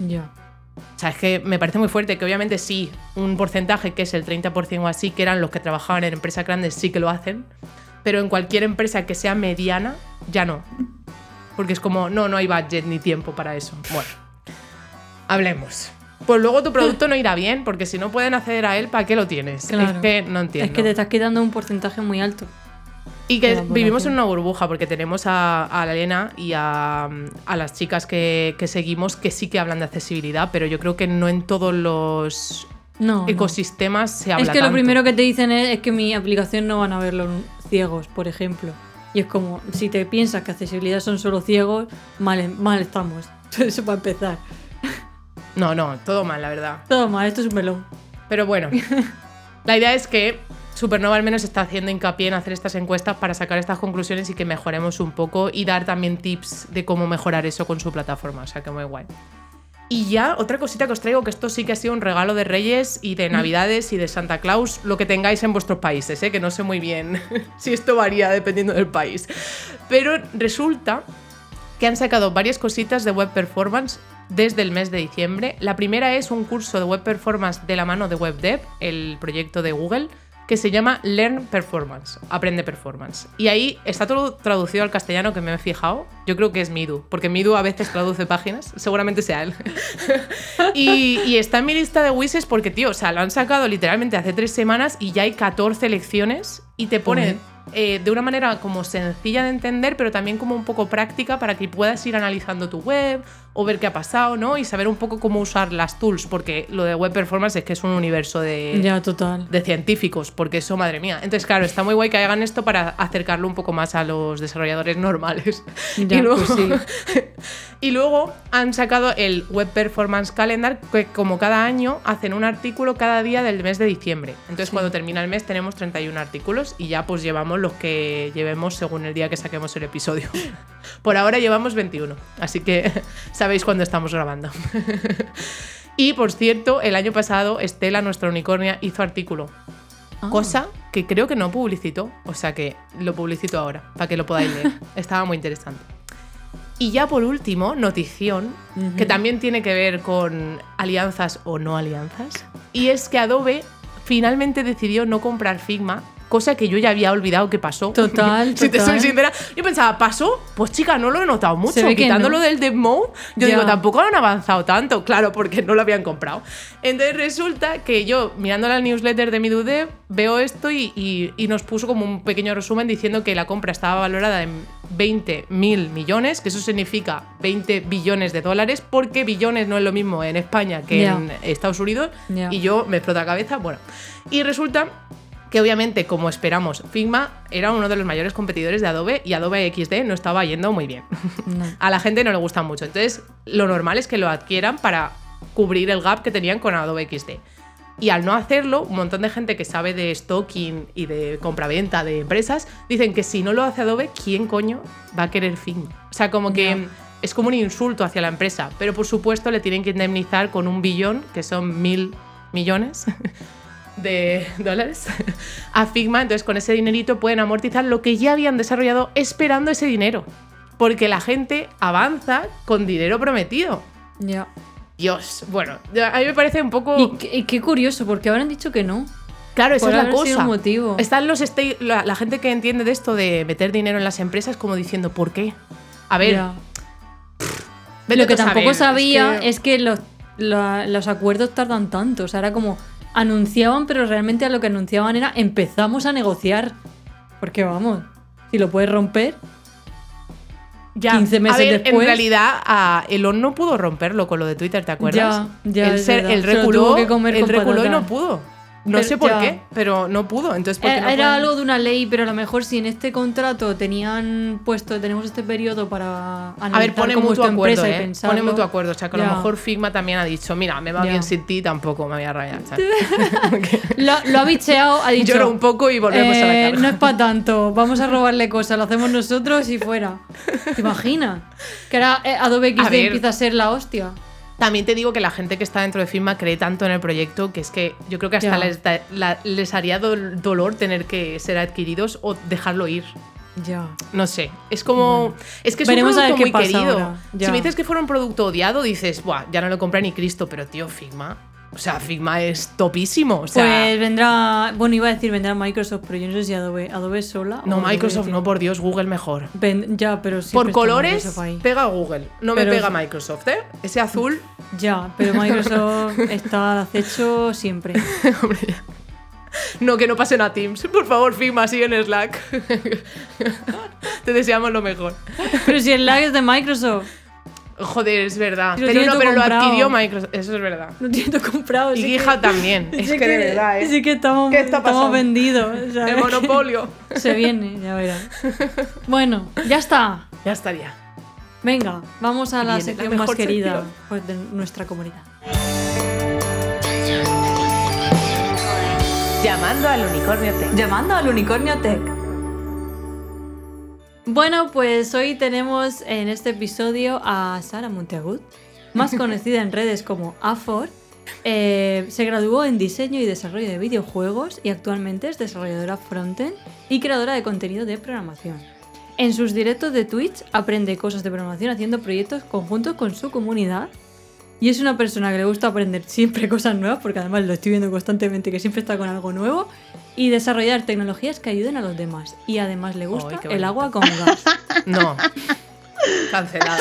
Ya. O sea, es que me parece muy fuerte que obviamente sí, un porcentaje que es el 30% o así, que eran los que trabajaban en empresas grandes, sí que lo hacen, pero en cualquier empresa que sea mediana, ya no. Porque es como, no, no hay budget ni tiempo para eso. Bueno, hablemos. Pues luego tu producto no irá bien, porque si no pueden acceder a él, ¿para qué lo tienes? Claro. Es que no entiendo. Es que te estás quitando un porcentaje muy alto. Y que vivimos en una burbuja porque tenemos a, a la Elena y a, a las chicas que, que seguimos que sí que hablan de accesibilidad, pero yo creo que no en todos los No. no. ecosistemas se habla Es que lo primero que te dicen es, es que mi aplicación no van a verlo ciegos, por ejemplo. Y es como, si te piensas que accesibilidad son solo ciegos, mal, mal estamos. Eso para empezar. No, no, todo mal, la verdad. Todo mal, esto es un melón. Pero bueno, la idea es que Supernova al menos está haciendo hincapié en hacer estas encuestas para sacar estas conclusiones y que mejoremos un poco y dar también tips de cómo mejorar eso con su plataforma. O sea que muy guay. Y ya, otra cosita que os traigo, que esto sí que ha sido un regalo de Reyes y de Navidades y de Santa Claus, lo que tengáis en vuestros países, ¿eh? que no sé muy bien si esto varía dependiendo del país. Pero resulta que han sacado varias cositas de web performance desde el mes de diciembre. La primera es un curso de web performance de la mano de WebDev, el proyecto de Google, que se llama Learn Performance, Aprende Performance. Y ahí está todo traducido al castellano que me he fijado. Yo creo que es Midu, porque Midu a veces traduce páginas, seguramente sea él. y, y está en mi lista de wishes porque, tío, o sea, lo han sacado literalmente hace tres semanas y ya hay 14 lecciones y te ponen eh, de una manera como sencilla de entender, pero también como un poco práctica para que puedas ir analizando tu web o ver qué ha pasado, ¿no? Y saber un poco cómo usar las tools, porque lo de web performance es que es un universo de, Ya, total. de científicos, porque eso, madre mía. Entonces, claro, está muy guay que hagan esto para acercarlo un poco más a los desarrolladores normales. Ya, y, luego, pues sí. y luego han sacado el Web Performance Calendar, que como cada año hacen un artículo cada día del mes de diciembre. Entonces, cuando termina el mes tenemos 31 artículos y ya pues llevamos los que llevemos según el día que saquemos el episodio. Por ahora llevamos 21, así que sabéis cuándo estamos grabando. y por cierto, el año pasado Estela, nuestra unicornia, hizo artículo Ah. Cosa que creo que no publicitó, o sea que lo publicito ahora, para que lo podáis leer. Estaba muy interesante. Y ya por último, notición, que también tiene que ver con alianzas o no alianzas, y es que Adobe finalmente decidió no comprar Figma, cosa que yo ya había olvidado que pasó. Total, si te soy sincera, yo pensaba, ¿pasó? Pues chica, no lo he notado mucho. Quitándolo no. del dev mode, yo Ya. digo, tampoco han avanzado tanto, claro, porque no lo habían comprado. Entonces resulta que yo, mirando la newsletter de MiduDev, veo esto y, y- y nos puso como un pequeño resumen diciendo que la compra estaba valorada en 20 mil millones, que eso significa 20 billones de dólares, porque billones no es lo mismo en España que Ya. en Estados Unidos. Ya. Y yo me explota la cabeza. Bueno, y resulta que obviamente, como esperamos, Figma era uno de los mayores competidores de Adobe y Adobe XD no estaba yendo muy bien. No. A la gente no le gusta mucho. Entonces, lo normal es que lo adquieran para cubrir el gap que tenían con Adobe XD. Y al no hacerlo, un montón de gente que sabe de stocking y de compraventa de empresas dicen que si no lo hace Adobe, ¿quién coño va a querer Figma? O sea, como que es como un insulto hacia la empresa. Pero por supuesto le tienen que indemnizar con un billón, que son mil millones de dólares, a Figma. Entonces con ese dinerito pueden amortizar lo que ya habían desarrollado esperando ese dinero. Porque la gente avanza con dinero prometido. Ya. Dios, bueno, a mí me parece un poco... Y, qué- y qué curioso, porque ahora han dicho que no. Claro, esa es la cosa. motivo. Están los la, la gente que entiende de esto de meter dinero en las empresas como diciendo, ¿por qué? A ver, Lo que tampoco saber, sabía que- es que, los, la- los acuerdos tardan tanto. O sea, era como anunciaban, pero realmente a lo que anunciaban era empezamos a negociar. Porque vamos, si lo puedes romper, Ya, 15 meses a ver, después. En realidad, a Elon no pudo romperlo con lo de Twitter, ¿te acuerdas? Ya, ya, lo reculó, con reculó y no pudo. No Pero sé por ya. qué, pero no pudo. Entonces, ¿por qué Eh, no Era algo de una ley, pero a lo mejor si en este contrato tenían puesto, tenemos este periodo para A analizar ver, pone mutuo tu acuerdo, ¿eh? pensarlo. Pone mutuo acuerdo. O sea, que a lo mejor Figma también ha dicho, mira, me va Ya. bien sin ti, tampoco me voy a rayar. Lo, lo ha bicheado, ha dicho. Lloro un poco y volvemos a la "Eh, carga. No es para tanto, vamos a robarle cosas, lo hacemos nosotros y fuera. ¿Te imaginas? Que ahora eh, Adobe XD empieza a ser la hostia. También te digo que la gente que está dentro de Figma cree tanto en el proyecto que es que yo creo que hasta les, da- la- les haría dol- dolor tener que ser adquiridos o dejarlo ir. Ya. No sé, es como. Es que es Veremos un producto muy querido. Si me dices que fuera un producto odiado, dices, Buah, ya no lo compra ni Cristo, pero tío, Figma. O sea, Figma es topísimo. O sea, pues vendrá, bueno, iba a decir vendrá Microsoft, pero yo no sé si Adobe, Adobe sola. no, Microsoft no, por Dios, Google mejor. Ven- ya, pero sí. por colores, pega Google. No Pero- me pega Microsoft, ¿eh? Ese azul. Ya, pero Microsoft está al acecho siempre. hombre, ya. No, que no pasen a Teams. Por favor, Figma, sigue en Slack. Te deseamos lo mejor. Pero si lag es de Microsoft, Joder, es verdad. Pero, no, pero lo adquirió Microsoft. Eso es verdad. lo tiene todo comprado. Y que- también. Es que de verdad, ¿eh? Sí que estamos, ¿Qué está estamos pasando? vendidos. ¿sabes? El monopolio. Se viene, ya verás. Bueno, ya está. ya estaría. Venga, vamos a la sección más querida sección. pues, de nuestra comunidad. Llamando al unicornio Tech. Llamando al Unicornio Tech. Bueno, pues hoy tenemos en este episodio a Sara Monteagut, más conocida en redes como Afor. Eh, se graduó en diseño y desarrollo de videojuegos y actualmente es desarrolladora frontend y creadora de contenido de programación. En sus directos de Twitch aprende cosas de programación haciendo proyectos conjuntos con su comunidad y es una persona que le gusta aprender siempre cosas nuevas, porque además lo estoy viendo constantemente, que siempre está con algo nuevo, y desarrollar tecnologías que ayuden a los demás. Y además le gusta el agua con gas. No. Cancelada.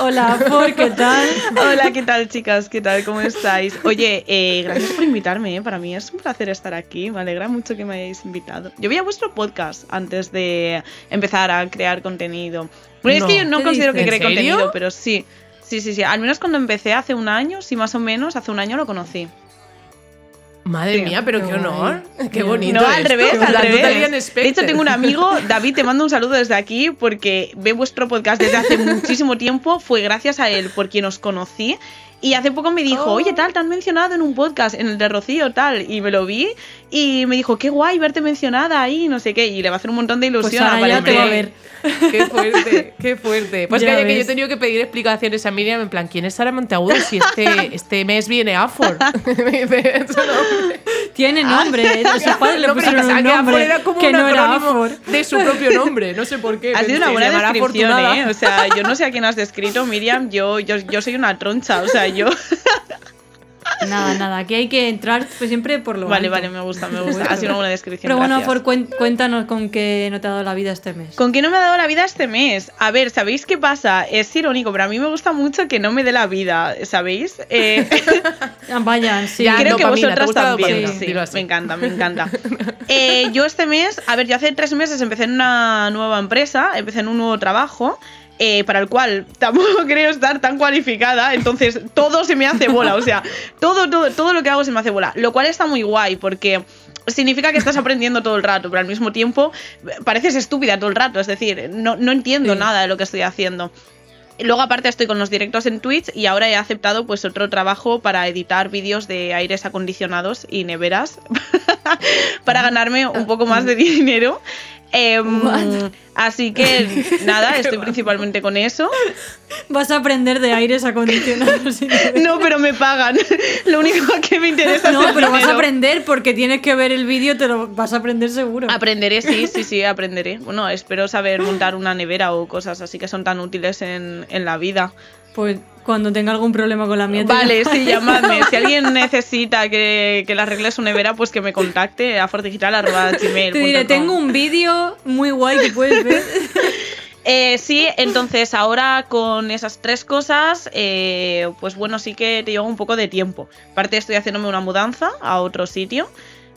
Hola, ¿por qué tal? Hola, ¿qué tal chicas? ¿Qué tal? ¿Cómo estáis? Oye, eh, gracias por invitarme, ¿eh? para mí es un placer estar aquí, me alegra mucho que me hayáis invitado. Yo veía vuestro podcast antes de empezar a crear contenido. Bueno, es No. que yo no ¿Qué considero que cree contenido, pero sí. Sí, sí, sí. Al menos cuando empecé hace un año, sí, más o menos, hace un año lo conocí. Madre Sí. mía, pero Qué qué honor. guay. Qué No, bonito. No, al esto. revés, al revés. De hecho, tengo un amigo, David, te mando un saludo desde aquí porque ve vuestro podcast desde hace muchísimo tiempo. Fue gracias a él por quien os conocí. Y hace poco me dijo, Oh. oye, tal, te han mencionado en un podcast, en el de Rocío, tal. Y me lo vi y me dijo, qué guay verte mencionada ahí, no sé qué. Y le va a hacer un montón de Pues ilusión. ahora ya te va a ver. Qué fuerte, qué fuerte. Pues calla, que yo he tenido que pedir explicaciones a Miriam en plan, ¿quién es Sara Monteagudo si este, este mes viene Afor? Me dice, "Su nombre". Tiene nombre, Ah. sus padres le pusieron un nombre era como que un no era Afor. de su propio nombre, no sé por qué. Ha sido una buena descripción. ¿eh? O sea, yo no sé a quién has descrito, Miriam. Yo, yo, yo soy una troncha, o sea, yo. Nada, nada, aquí hay que entrar pues, siempre por lo Vale, alto. vale, me gusta, me gusta. Ha sido una buena descripción. Pero bueno, cuen- cuéntanos con qué no te ha dado la vida este mes. ¿Con qué no me ha dado la vida este mes? A ver, ¿sabéis qué pasa? Es irónico, pero a mí me gusta mucho que no me dé la vida, ¿sabéis? Eh, Ah, Vayan, sí. Ya, creo que dopamina, ¿te vosotras también. sí, así. me encanta, me encanta. Eh, yo este mes, a ver, yo hace tres meses empecé en una nueva empresa, empecé en un nuevo trabajo. Eh, para el cual tampoco creo estar tan cualificada, entonces todo se me hace bola, o sea, todo, todo, todo lo que hago se me hace bola, lo cual está muy guay porque significa que estás aprendiendo todo el rato, pero al mismo tiempo pareces estúpida todo el rato, es decir, no, no entiendo Sí. nada de lo que estoy haciendo. Luego aparte estoy con los directos en Twitch y ahora he aceptado pues otro trabajo para editar vídeos de aires acondicionados y neveras para ganarme un poco más de dinero. What? así que nada, estoy principalmente con eso. Vas a aprender de aires acondicionados. No, pero me pagan. Lo único que me interesa No, es el pero vas a aprender porque tienes que ver el vídeo, te lo vas a aprender seguro. Aprenderé, sí, sí, sí, aprenderé. Bueno, espero saber montar una nevera o cosas así que son tan útiles en, en la vida. Pues cuando tenga algún problema con la mía. Vale, sí, llamadme. Si alguien necesita que, que le arregle su nevera, pues que me contacte a fordigital.gmail. Te diré, tengo un vídeo muy guay que puedes ver. Eh, sí, entonces ahora con esas tres cosas, eh, pues bueno, sí que te lleva un poco de tiempo. Aparte estoy haciéndome una mudanza a otro sitio.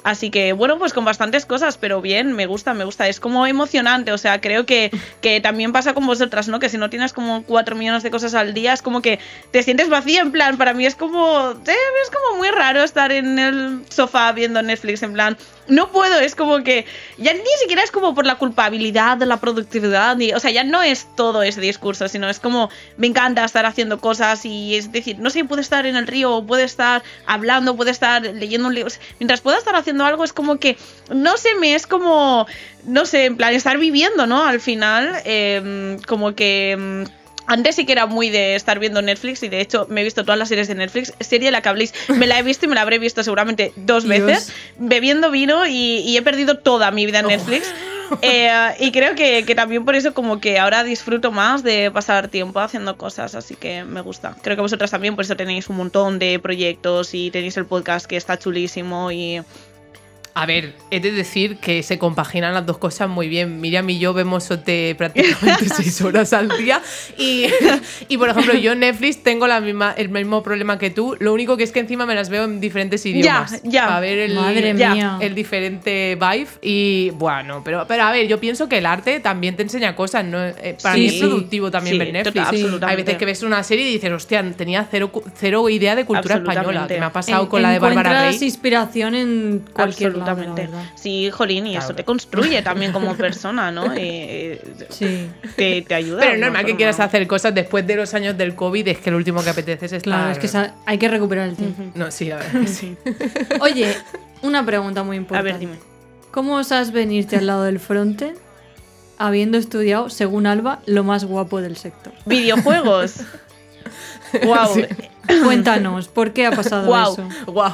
Así que bueno, pues con bastantes cosas, pero bien, me gusta, me gusta. Es como emocionante, o sea, creo que, que también pasa con vosotras, ¿no? Que si no tienes como 4 millones de cosas al día, es como que te sientes vacía, en plan, para mí es como, eh, es como muy raro estar en el sofá viendo Netflix, en plan, no puedo, es como que ya ni siquiera es como por la culpabilidad la productividad, ni, o sea, ya no es todo ese discurso, sino es como me encanta estar haciendo cosas y es decir, no sé, puede estar en el río, puede estar hablando, puede estar leyendo un libro, mientras pueda estar haciendo algo es como que, no sé, me es como, no sé, en plan, estar viviendo, ¿no? Al final, em, como que... Em, antes sí que era muy de estar viendo Netflix y de hecho me he visto todas las series de Netflix. Serie la que habléis, me la he visto y me la habré visto seguramente dos veces, bebiendo vino y, he perdido toda mi vida en oh. Netflix. Eh, y creo que, que, también por eso como que ahora disfruto más de pasar tiempo haciendo cosas, así que me gusta. Creo que vosotras también, por eso tenéis un montón de proyectos y tenéis el podcast que está chulísimo y a ver, he de decir que se compaginan las dos cosas muy bien. Miriam y yo vemos OT prácticamente seis horas al día. Y, y, por ejemplo, yo en Netflix tengo la misma, el mismo problema que tú. Lo único que es que encima me las veo en diferentes idiomas. Ya, ya. A ver el, Madre mía. el diferente vibe. Y bueno, pero, pero a ver, yo pienso que el arte también te enseña cosas. ¿no? Eh, para mí es productivo también ver Netflix. Hay veces que ves una serie y dices, hostia, tenía cero, cero idea de cultura española. Que me ha pasado con la de Bárbara Rey. inspiración en cualquier Sí, Jolín, y eso te construye también como persona, ¿no? Eh, sí. Te, ayuda. Pero es normal que quieras hacer cosas después de los años del COVID, es que lo último que apetece es estar... Claro, es que hay que recuperar el tiempo. No, sí, la verdad que sí. Oye, una pregunta muy importante. A ver, dime. ¿Cómo osas venirte al lado del fronte habiendo estudiado, según Alba, lo más guapo del sector? Videojuegos. wow. Cuéntanos, ¿por qué ha pasado eso?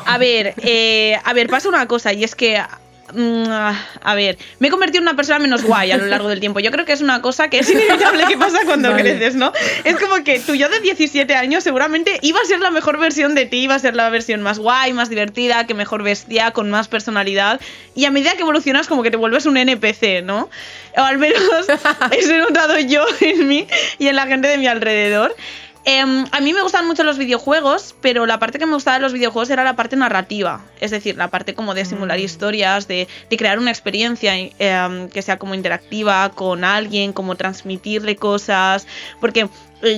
A ver, eh, a ver, pasa una cosa y es que mm, a ver, me he convertido en una persona menos guay a lo largo del tiempo. Yo creo que es una cosa que es inevitable que pasa cuando creces, ¿no? Es como que tú yo de 17 años seguramente iba a ser la mejor versión de ti, iba a ser la versión más guay, más divertida, que mejor vestía, con más personalidad. Y a medida que evolucionas como que te vuelves un NPC, ¿no? O al menos eso he notado yo en mí y en la gente de mi alrededor. Em, a mí me gustan mucho los videojuegos, pero la parte que me gustaba de los videojuegos era la parte narrativa. Es decir, la parte como de simular mm. historias, de, crear una experiencia em, que sea como interactiva con alguien, como transmitirle cosas. Porque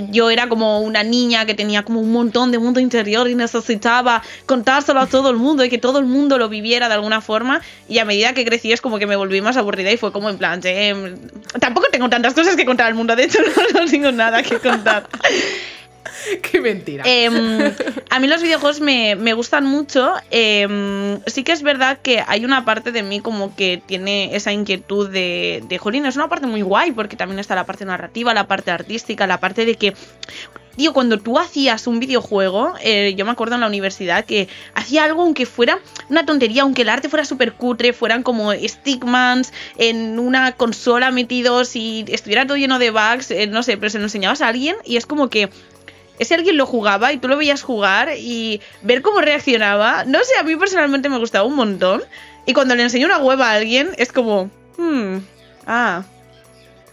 yo era como una niña que tenía como un montón de mundo interior y necesitaba contárselo a todo el mundo y que todo el mundo lo viviera de alguna forma. Y a medida que crecí es como que me volví más aburrida y fue como en plan, tampoco tengo tantas cosas que contar al mundo, de hecho no tengo nada que contar. Qué mentira. Em, a mí los videojuegos me, gustan mucho. Em, sí que es verdad que hay una parte de mí como que tiene esa inquietud de, de Jolín. Es una parte muy guay porque también está la parte narrativa, la parte artística, la parte de que Tío, cuando tú hacías un videojuego, eh, yo me acuerdo en la universidad que hacía algo aunque fuera una tontería, aunque el arte fuera súper cutre, fueran como stickmans en una consola metidos y estuviera todo lleno de bugs, eh, no sé, pero se lo enseñabas a alguien y es como que ese alguien lo jugaba y tú lo veías jugar y ver cómo reaccionaba. No sé, a mí personalmente me gustaba un montón. Y cuando le enseño una web a alguien, es como, hmm, ah,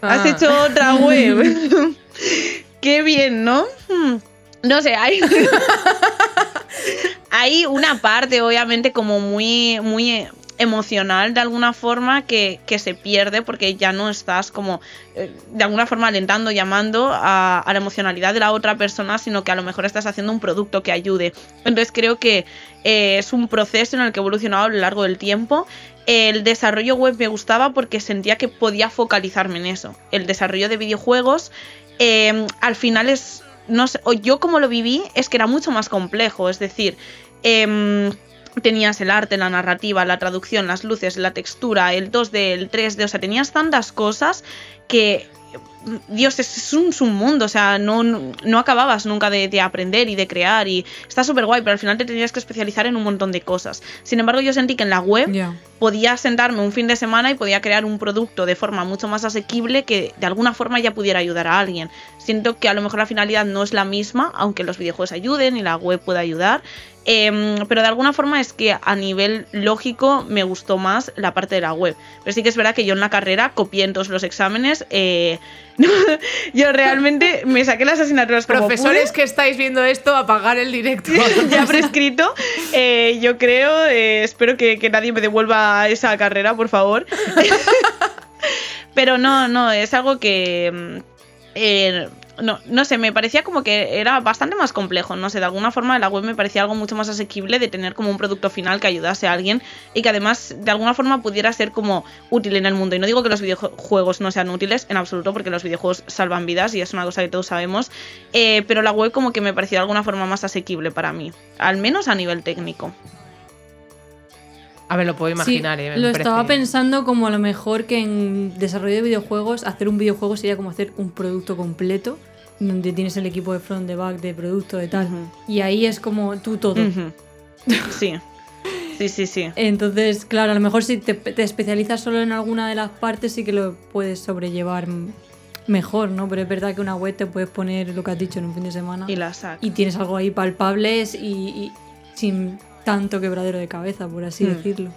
has ah. hecho otra web. Qué bien, ¿no? Hmm. No sé, hay. hay una parte, obviamente, como muy, muy emocional de alguna forma que, se pierde porque ya no estás como eh, de alguna forma alentando, llamando a, la emocionalidad de la otra persona, sino que a lo mejor estás haciendo un producto que ayude. Entonces creo que eh, es un proceso en el que he evolucionado a lo largo del tiempo. El desarrollo web me gustaba porque sentía que podía focalizarme en eso. El desarrollo de videojuegos eh, al final es, no sé, yo como lo viví es que era mucho más complejo, es decir, em, tenías el arte, la narrativa, la traducción, las luces, la textura, el 2D, el 3D, o sea, tenías tantas cosas que Dios, es, un, un, mundo, o sea, no, no acababas nunca de, aprender y de crear y está súper guay, pero al final te tenías que especializar en un montón de cosas. Sin embargo, yo sentí que en la web podía sentarme un fin de semana y podía crear un producto de forma mucho más asequible que de alguna forma ya pudiera ayudar a alguien. Siento que a lo mejor la finalidad no es la misma, aunque los videojuegos ayuden y la web pueda ayudar, Em, pero de alguna forma es que a nivel lógico me gustó más la parte de la web. Pero sí que es verdad que yo en la carrera copié en todos los exámenes. eh, yo realmente me saqué las asignaturas como Profesores pude. que estáis viendo esto, apagar el directo. ya prescrito. Eh, yo creo, eh, espero que, que nadie me devuelva esa carrera, por favor. Pero no, no, es algo que. mm, eh, no, no sé, me parecía como que era bastante más complejo. No sé, de alguna forma la web me parecía algo mucho más asequible de tener como un producto final que ayudase a alguien y que además de alguna forma pudiera ser como útil en el mundo. Y no digo que los videojuegos no sean útiles en absoluto, porque los videojuegos salvan vidas y es una cosa que todos sabemos. eh, pero la web como que me parecía de alguna forma más asequible para mí, al menos a nivel técnico. A ver, lo puedo imaginar, Sí, eh, lo parece- estaba pensando como a lo mejor que en desarrollo de videojuegos, hacer un videojuego sería como hacer un producto completo, donde tienes el equipo de front, de back, de producto, de tal. Y ahí es como tú todo. Sí. Sí, sí, sí. Entonces, claro, a lo mejor si te, te especializas solo en alguna de las partes sí que lo puedes sobrellevar mejor, ¿no? Pero es verdad que una web te puedes poner lo que has dicho en un fin de semana Y la sac. y tienes algo ahí palpables y, y sin tanto quebradero de cabeza, por así Hmm. decirlo.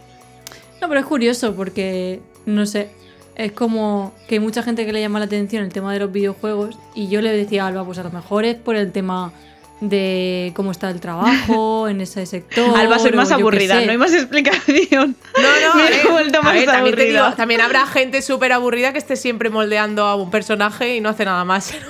No, pero es curioso porque, no sé, es como que hay mucha gente que le llama la atención el tema de los videojuegos y yo le decía a Alba, pues a lo mejor es por el tema de cómo está el trabajo en ese sector. Alba, soy más aburrida, no hay más explicación. No, no, Me he vuelto a más ver, también, te aburrida. digo, también habrá gente súper aburrida que esté siempre moldeando a un personaje y no hace nada más.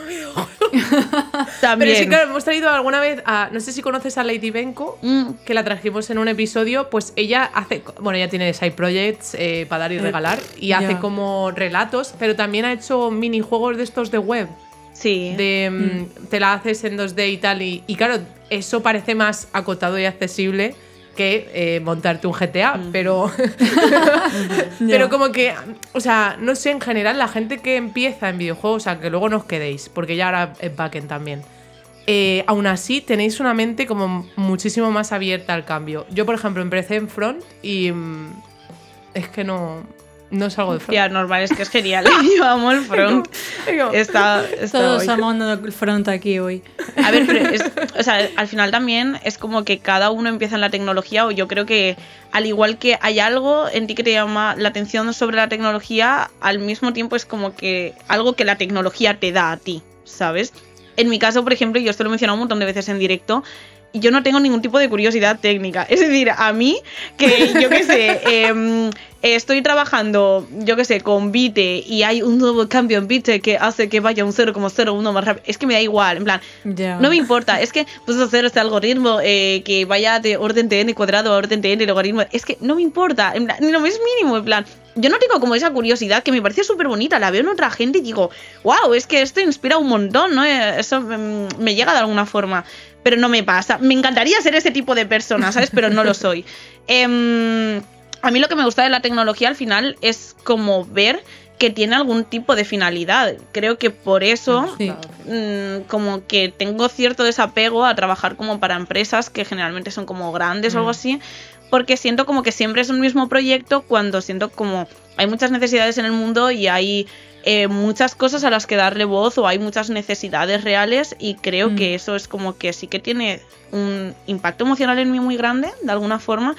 También. Pero sí, claro, hemos traído alguna vez a. No sé si conoces a Lady Benko, Mm, que la trajimos en un episodio. Pues ella hace. Bueno, ella tiene side projects eh, para dar y Eh, regalar. Y hace como relatos, pero también ha hecho minijuegos de estos de web. sí. De, mm, Te la haces en 2D y tal. Y, y claro, eso parece más acotado y accesible que eh, montarte un GTA. Pero. Pero como que, o sea, no sé, en general, la gente que empieza en videojuegos, o sea, que luego no os quedéis, porque ya ahora es backend también. eh, aún así, tenéis una mente como muchísimo más abierta al cambio. Yo, por ejemplo, empecé en front y mm, es que no, no salgo de front. Ya, normal, es que es genial. Yo amo el front. Está, está Todos amando el front aquí hoy. A ver, pero es, o sea, al final también es como que cada uno empieza en la tecnología o yo creo que al igual que hay algo en ti que te llama la atención sobre la tecnología, al mismo tiempo es como que algo que la tecnología te da a ti, ¿sabes? En mi caso, por ejemplo, yo esto lo he mencionado un montón de veces en directo, y yo no tengo ningún tipo de curiosidad técnica. Es decir, a mí, que yo qué sé, em, estoy trabajando, yo qué sé, con Vite y hay un nuevo cambio en Vite que hace que vaya un 0,01 más rápido. Es que me da igual, en plan, no me importa, es que pues hacer este algoritmo eh, que vaya de orden de n cuadrado a orden de n logaritmo. Es que no me importa, en plan, lo más mínimo, en plan. Yo no tengo como esa curiosidad que me parece súper bonita, la veo en otra gente y digo, wow, es que esto inspira un montón, ¿no? Eh, Eso mm, me llega de alguna forma, pero no me pasa. Me encantaría ser ese tipo de persona, ¿sabes? Pero no lo soy. Em, a mí lo que me gusta de la tecnología al final es como ver que tiene algún tipo de finalidad. Creo que por eso Sí. mm, como que tengo cierto desapego a trabajar como para empresas que generalmente son como grandes o algo Mm. así, porque siento como que siempre es un mismo proyecto cuando siento como hay muchas necesidades en el mundo y hay eh, muchas cosas a las que darle voz o hay muchas necesidades reales y creo Mm. que eso es como que sí que tiene un impacto emocional en mí muy grande, de alguna forma.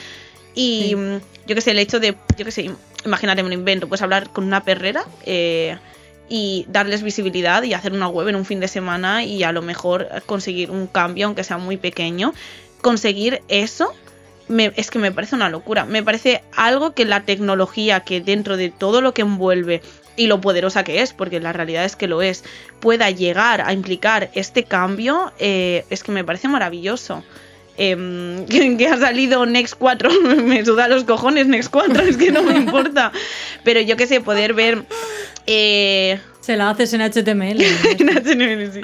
Y Sí. mm, yo qué sé, el hecho de, yo qué sé, imagínate, me lo invento, pues hablar con una perrera eh, y darles visibilidad y hacer una web en un fin de semana y a lo mejor conseguir un cambio, aunque sea muy pequeño. Conseguir eso me- es que me parece una locura. Me parece algo que la tecnología, que dentro de todo lo que envuelve y lo poderosa que es, porque la realidad es que lo es, pueda llegar a implicar este cambio, eh, es que me parece maravilloso. Em, que, que ha salido Next 4, me suda los cojones Next 4, es que no me importa. Pero yo que sé, poder ver... eh, Se la haces en HTML. en HTML, sí.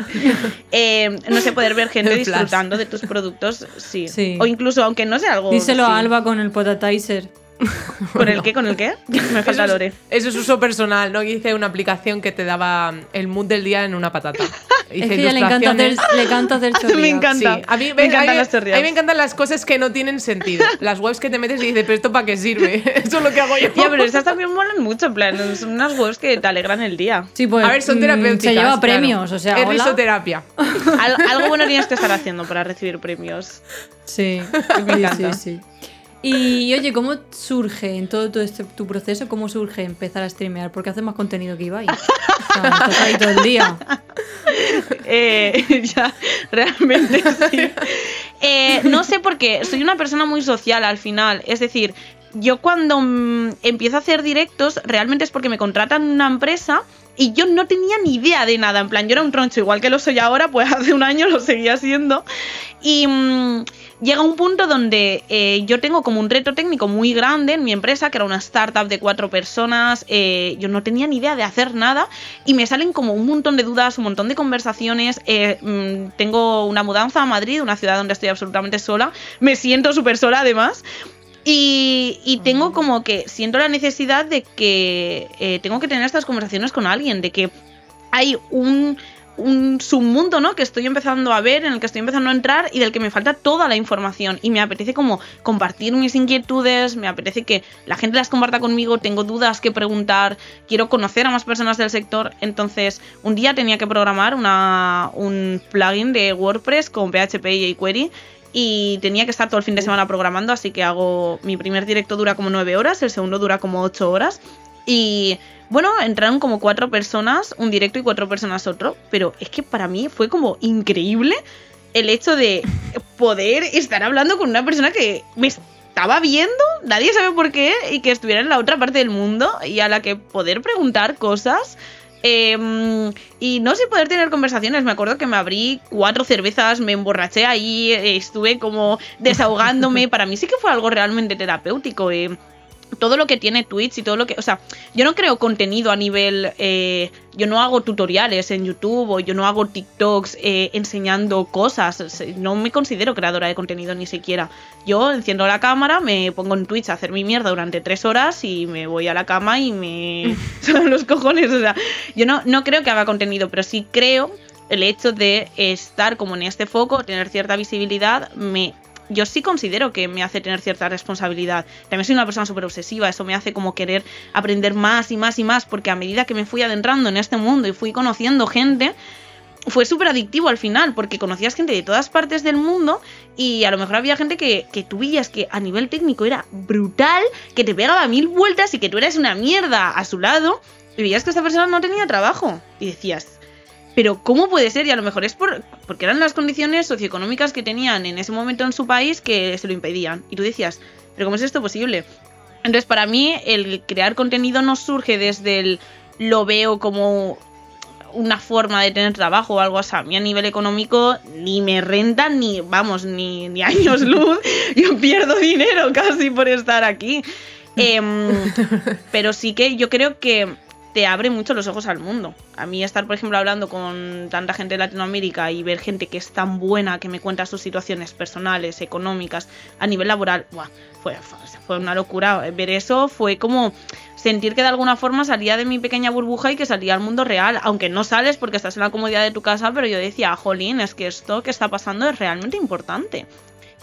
Eh, no sé, poder ver gente disfrutando de tus productos, sí. Sí. O incluso, aunque no sea algo. Díselo sí. a Alba con el potatizer. ¿Con el qué? ¿Con el qué? Me falta Eso Lore. es, eso es uso personal, ¿no? Hice una aplicación que te daba el mood del día en una patata. Hice Es que ella le encanta hacer, le encanta hacer Me encanta. Sí, a mí Me encantan las chorreadas. A mí me encantan las cosas que no tienen sentido. Las webs que te metes y dices, pero ¿esto para qué sirve? Eso es lo que hago yo. Ya, pero estas también molan mucho, en plan, son unas webs que te alegran el día. Sí, pues, a ver, son mm, terapéuticas. Se lleva claro. premios, o sea, Es risoterapia. Al- algo bueno tienes que estar haciendo para recibir premios. Sí, Me sí, encanta. sí, sí. Y oye, ¿cómo surge en todo, todo este, tu proceso, cómo surge empezar a streamear? Porque haces más contenido que Ibai. O sea, estás ahí todo el día. Eh, ya, realmente sí. Eh, no sé por qué, soy una persona muy social al final. Es decir, yo cuando mm, empiezo a hacer directos, realmente es porque me contratan una empresa y yo no tenía ni idea de nada. En plan, yo era un troncho, igual que lo soy ahora, pues hace un año lo seguía siendo. Y mm, llega un punto donde eh, yo tengo como un reto técnico muy grande en mi empresa, que era una startup de cuatro personas. eh, yo no tenía ni idea de hacer nada y me salen como un montón de dudas, un montón de conversaciones. eh, mm, tengo una mudanza a Madrid, una ciudad donde estoy absolutamente sola. Me siento súper sola además. Y, y tengo como que siento la necesidad de que tengo que tener estas conversaciones con alguien, de que hay un, un submundo, ¿no? Que estoy empezando a ver, en el que estoy empezando a entrar y del que me falta toda la información. Y me apetece como compartir mis inquietudes, me apetece que la gente las comparta conmigo, tengo dudas que preguntar, quiero conocer a más personas del sector. Entonces, un día tenía que programar una, un plugin de WordPress con PHP y jQuery. Y tenía que estar todo el fin de semana programando, así que hago. Mi primer directo dura como 9 horas, el segundo dura como 8 horas. Y bueno, entraron como cuatro personas, un directo y cuatro personas otro. Pero es que para mí fue como increíble el hecho de poder estar hablando con una persona que me estaba viendo, nadie sabe por qué, y que estuviera en la otra parte del mundo y a la que poder preguntar cosas. eh, y no sé, poder tener conversaciones. Me acuerdo que me abrí cuatro cervezas, me emborraché ahí, estuve como desahogándome. Para mí sí que fue algo realmente terapéutico. eh todo lo que tiene Twitch y todo lo que. O sea, yo no creo contenido a nivel. eh, yo no hago tutoriales en YouTube o yo no hago TikToks eh, enseñando cosas. No me considero creadora de contenido ni siquiera. Yo enciendo la cámara, me pongo en Twitch a hacer mi mierda durante tres horas y me voy a la cama y me. son los cojones. O sea, yo no, no creo que haga contenido, pero sí creo el hecho de estar como en este foco, tener cierta visibilidad, me yo sí considero que me hace tener cierta responsabilidad. También soy una persona súper obsesiva, eso me hace como querer aprender más y más y más, porque a medida que me fui adentrando en este mundo y fui conociendo gente, fue súper adictivo al final, porque conocías gente de todas partes del mundo y a lo mejor había gente que, que tú veías que a nivel técnico era brutal, que te pegaba mil vueltas y que tú eras una mierda a su lado, y veías que esta persona no tenía trabajo. Y decías, pero ¿cómo puede ser? Y a lo mejor es por, porque eran las condiciones socioeconómicas que tenían en ese momento en su país que se lo impedían. Y tú decías, ¿pero cómo es esto posible? Entonces, para mí, el crear contenido no surge desde el lo veo como una forma de tener trabajo o algo así. A mí a nivel económico ni me renta ni, vamos, ni, ni años luz. Yo pierdo dinero casi por estar aquí. Em, pero sí que yo creo que te abre mucho los ojos al mundo. A mí estar, por ejemplo, hablando con tanta gente de Latinoamérica y ver gente que es tan buena, que me cuenta sus situaciones personales, económicas, a nivel laboral, ¡buah! Fue, una locura. Ver eso fue como sentir que de alguna forma salía de mi pequeña burbuja y que salía al mundo real, aunque no sales porque estás en la comodidad de tu casa, pero yo decía, jolín, es que esto que está pasando es realmente importante.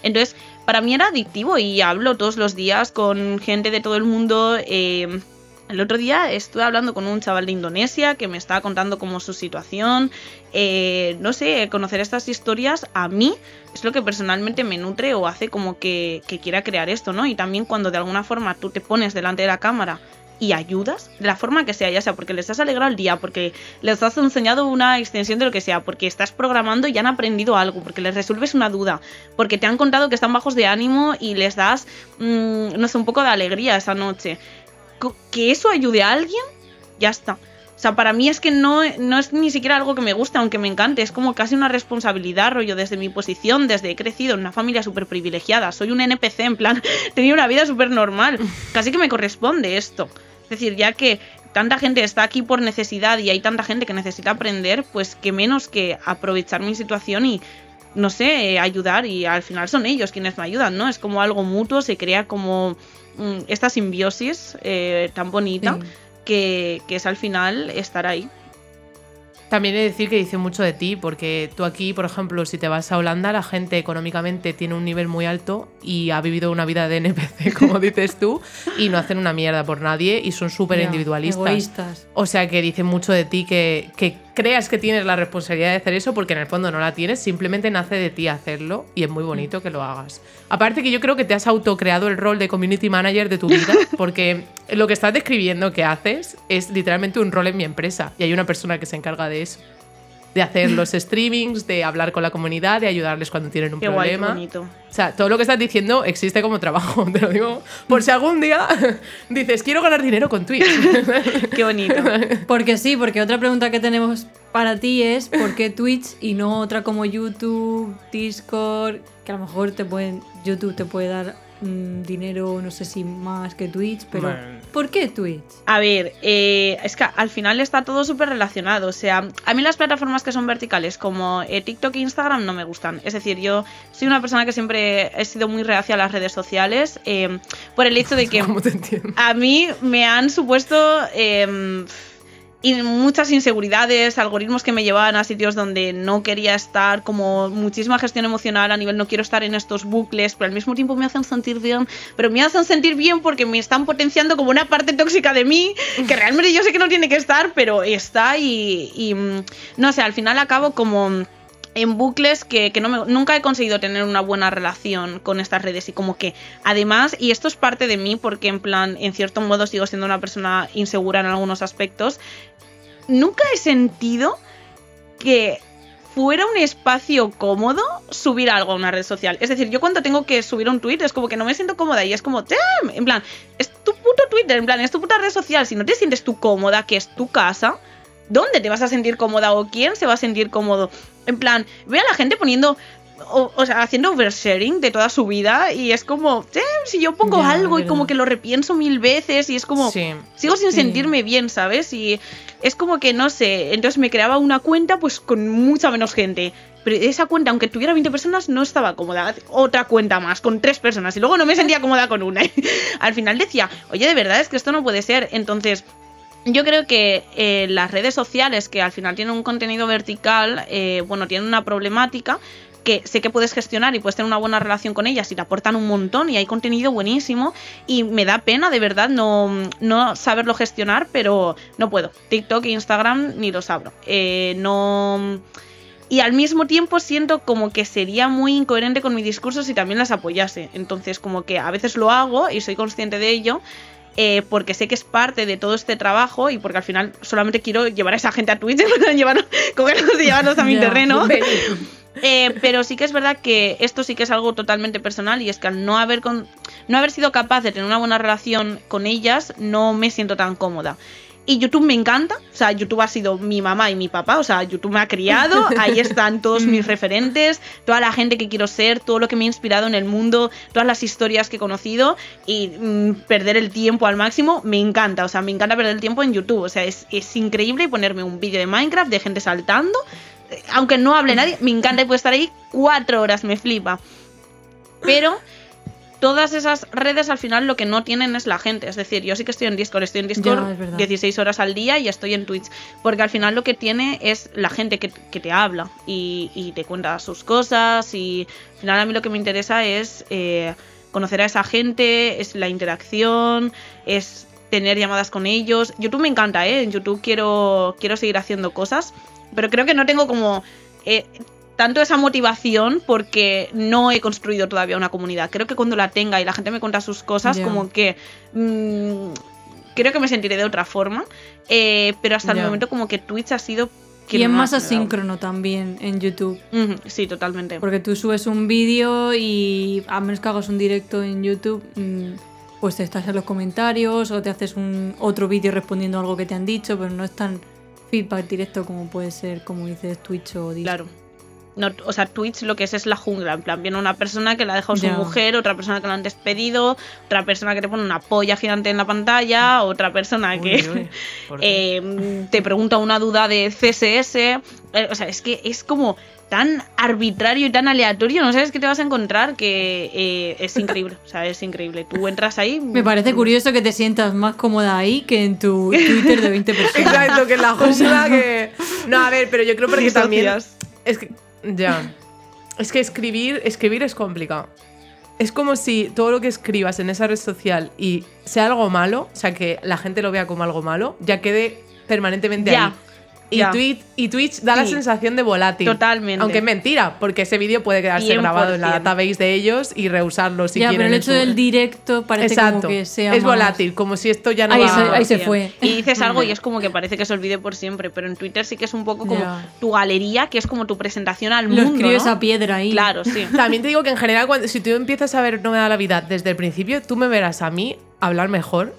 Entonces, para mí era adictivo y hablo todos los días con gente de todo el mundo. eh, el otro día estuve hablando con un chaval de Indonesia que me estaba contando como su situación. Eh, no sé, conocer estas historias a mí es lo que personalmente me nutre o hace como que, que quiera crear esto, ¿no? Y también cuando de alguna forma tú te pones delante de la cámara y ayudas, de la forma que sea, ya sea porque les has alegrado el día, porque les has enseñado una extensión de lo que sea, porque estás programando y han aprendido algo, porque les resuelves una duda, porque te han contado que están bajos de ánimo y les das, mm, no sé, un poco de alegría esa noche. Que eso ayude a alguien, ya está. O sea, para mí es que no, no es ni siquiera algo que me guste, aunque me encante. Es como casi una responsabilidad, rollo, desde mi posición, desde he crecido en una familia súper privilegiada. Soy un NPC, en plan, tenía una vida súper normal. Casi que me corresponde esto. Es decir, ya que tanta gente está aquí por necesidad y hay tanta gente que necesita aprender, pues que menos que aprovechar mi situación y no sé, eh, ayudar y al final son ellos quienes me ayudan, ¿no? Es como algo mutuo, se crea como esta simbiosis eh, tan bonita Sí. que, que es al final estar ahí. También he de decir que dice mucho de ti, porque tú aquí, por ejemplo, si te vas a Holanda, la gente económicamente tiene un nivel muy alto y ha vivido una vida de NPC, como dices tú, y no hacen una mierda por nadie y son súper individualistas. Egoístas. O sea que dice mucho de ti que, que creas que tienes la responsabilidad de hacer eso porque en el fondo no la tienes, simplemente nace de ti hacerlo y es muy bonito que lo hagas. Aparte que yo creo que te has autocreado el rol de community manager de tu vida porque lo que estás describiendo que haces es literalmente un rol en mi empresa y hay una persona que se encarga de eso. De hacer los streamings, de hablar con la comunidad, de ayudarles cuando tienen un Qué guay, qué problema. bonito. O sea, todo lo que estás diciendo existe como trabajo, te lo digo. Por si algún día dices, quiero ganar dinero con Twitch. Qué bonito. Porque sí, porque otra pregunta que tenemos para ti es ¿por qué Twitch y no otra como YouTube, Discord? Que a lo mejor te pueden, YouTube te puede dar mm, dinero, no sé si más que Twitch, pero Bueno. ¿Por qué Twitch? A ver, eh, es que al final está todo súper relacionado. O sea, a mí las plataformas que son verticales como eh, TikTok e Instagram no me gustan. Es decir, yo soy una persona que siempre he sido muy reacia a las redes sociales eh, por el hecho de que ¿Cómo te entiendo? a mí me han supuesto eh, y muchas inseguridades, algoritmos que me llevaban a sitios donde no quería estar, como muchísima gestión emocional a nivel no quiero estar en estos bucles, pero al mismo tiempo me hacen sentir bien, pero me hacen sentir bien porque me están potenciando como una parte tóxica de mí, que realmente yo sé que no tiene que estar, pero está y, y, mm, no sé, al final acabo como en bucles que, que no me- nunca he conseguido tener una buena relación con estas redes y como que además, y esto es parte de mí porque en plan, en cierto modo sigo siendo una persona insegura en algunos aspectos, nunca he sentido que fuera un espacio cómodo subir algo a una red social. Es decir, yo cuando tengo que subir un tweet es como que no me siento cómoda y es como, "Damn", en plan, es tu puto Twitter, en plan, es tu puta red social. Si no te sientes tú cómoda, que es tu casa, ¿dónde te vas a sentir cómoda o quién se va a sentir cómodo? En plan, veo a la gente poniendo, o, o sea, haciendo oversharing de toda su vida y es como, "Damn, si yo pongo Ya, algo y como que lo repienso mil veces y es como, Sí. sigo sin Sí. sentirme bien, ¿sabes? Y es como que no sé, entonces me creaba una cuenta pues con mucha menos gente. Pero esa cuenta, aunque tuviera 20 personas, no estaba cómoda. Otra cuenta más, con tres personas. Y luego no me sentía cómoda con una. Al final decía, oye, de verdad es que esto no puede ser. Entonces, yo creo que eh, las redes sociales, que al final tienen un contenido vertical, eh, bueno, tienen una problemática que sé que puedes gestionar y puedes tener una buena relación con ellas y te aportan un montón y hay contenido buenísimo y me da pena de verdad no, no saberlo gestionar, pero no puedo. TikTok e Instagram ni los abro. Eh, no... Y al mismo tiempo siento como que sería muy incoherente con mi discurso si también las apoyase. Entonces como que a veces lo hago y soy consciente de ello, eh, porque sé que es parte de todo este trabajo y porque al final solamente quiero llevar a esa gente a Twitch, llevar, cogerlos y llevarlos a mi terreno. Eh, pero sí que es verdad que esto sí que es algo totalmente personal y es que al no haber, con, no haber sido capaz de tener una buena relación con ellas, no me siento tan cómoda. Y YouTube me encanta, o sea, YouTube ha sido mi mamá y mi papá, o sea, YouTube me ha criado, ahí están todos mis referentes, toda la gente que quiero ser, todo lo que me ha inspirado en el mundo, todas las historias que he conocido. Y mm, perder el tiempo al máximo, me encanta, o sea, me encanta perder el tiempo en YouTube, o sea, es, es increíble ponerme un vídeo de Minecraft de gente saltando, eh, aunque no hable nadie, me encanta y puedo estar ahí cuatro horas, me flipa. Pero todas esas redes al final lo que no tienen es la gente. Es decir, yo sí que estoy en Discord, estoy en Discord Ya, es verdad. 16 horas al día y estoy en Twitch. Porque al final lo que tiene es la gente que, que te habla y, y te cuenta sus cosas. Y al final a mí lo que me interesa es eh, conocer a esa gente, es la interacción, es tener llamadas con ellos. YouTube me encanta, ¿eh? En YouTube quiero, quiero seguir haciendo cosas. Pero creo que no tengo como... eh, tanto esa motivación porque no he construido todavía una comunidad. Creo que cuando la tenga y la gente me cuenta sus cosas, como que mm, creo que me sentiré de otra forma. Eh, pero hasta el momento como que Twitch ha sido... Y es más asíncrono también en YouTube. Sí, totalmente. Porque tú subes un vídeo y a menos que hagas un directo en YouTube, mm, pues te estás en los comentarios o te haces un otro vídeo respondiendo a algo que te han dicho, pero no es tan feedback directo como puede ser, como dices, Twitch o Discord. Claro. No, o sea, Twitch lo que es es la jungla. En plan, viene una persona que la ha dejado su mujer, otra persona que la han despedido, otra persona que te pone una polla gigante en la pantalla, otra persona que eh, te pregunta una duda de CSS. Eh, o sea, es que es como tan arbitrario y tan aleatorio, no sabes qué te vas a encontrar, que eh, es increíble. O sea, es increíble. Tú entras ahí. Me parece curioso que te sientas más cómoda ahí que en tu Twitter de 20 personas. Exacto, que en la jungla que. No, a ver, pero yo creo porque también. Es que. Ya. Es que escribir, escribir es complicado. Es como si todo lo que escribas en esa red social y sea algo malo, o sea, que la gente lo vea como algo malo, ya quede permanentemente Ya. ahí. Y. Twitch, y Twitch da la sensación de volátil. Totalmente. Aunque es mentira, porque ese vídeo puede quedarse 100%. grabado en la database de ellos y reusarlo si ya, quieren. pero el hecho su- del directo parece Exacto. como que sea es más- volátil, como si esto ya no Ahí va se- ahí se 100%. fue. Y dices algo y es como que parece que se olvide por siempre, pero en Twitter sí que es un poco como Ya. tu galería, que es como tu presentación al Lo mundo. escribes ¿no? a piedra ahí. Claro, sí. También te digo que en general, cuando, si tú empiezas a ver No me da la vida desde el principio, tú me verás a mí hablar mejor,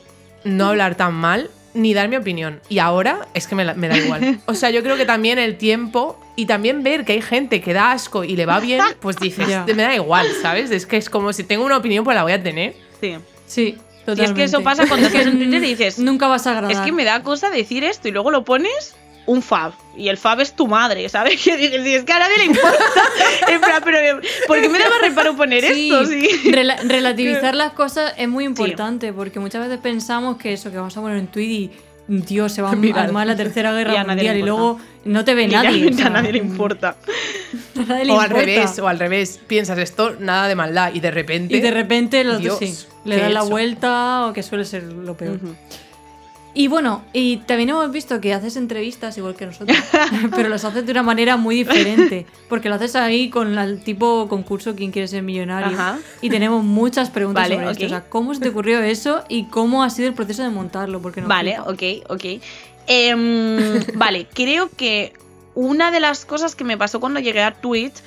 no hablar tan mal, ni dar mi opinión. Y ahora es que me, la- me da igual. O sea, yo creo que también el tiempo y también ver que hay gente que da asco y le va bien, pues dices, me da igual, ¿sabes? Es que es como si tengo una opinión, pues la voy a tener. sí. Sí, Y es que eso pasa cuando estás en Twitter y dices, Nunca vas a agradar. es que me da cosa decir esto y luego lo pones un fab. Y el fab es tu madre, ¿sabes? Que dices, "Sí, es que a nadie le importa. en plan, pero ¿por qué me daba reparo poner Sí, esto? Sí. relativizar las cosas es muy importante porque muchas veces pensamos que eso que vamos a poner en tweet y Dios se va a Viral. armar la tercera Y guerra a le mundial y luego no te ve nadie. O sea, a nadie le importa. a nadie le O al importa. revés, o al revés, piensas esto, nada de maldad, y de repente. Y de repente lo, Dios, sí, le ¿qué das la hecho? vuelta o que suele ser lo peor. Y bueno, y también hemos visto que haces entrevistas igual que nosotros, pero las haces de una manera muy diferente, porque lo haces ahí con el tipo concurso ¿Quién quiere ser millonario? Ajá. Y tenemos muchas preguntas Vale, sobre esto. O sea, ¿cómo se te ocurrió eso y cómo ha sido el proceso de montarlo? Porque Vale, flipa. ok, ok. Em, vale, creo que una de las cosas que me pasó cuando llegué a Twitch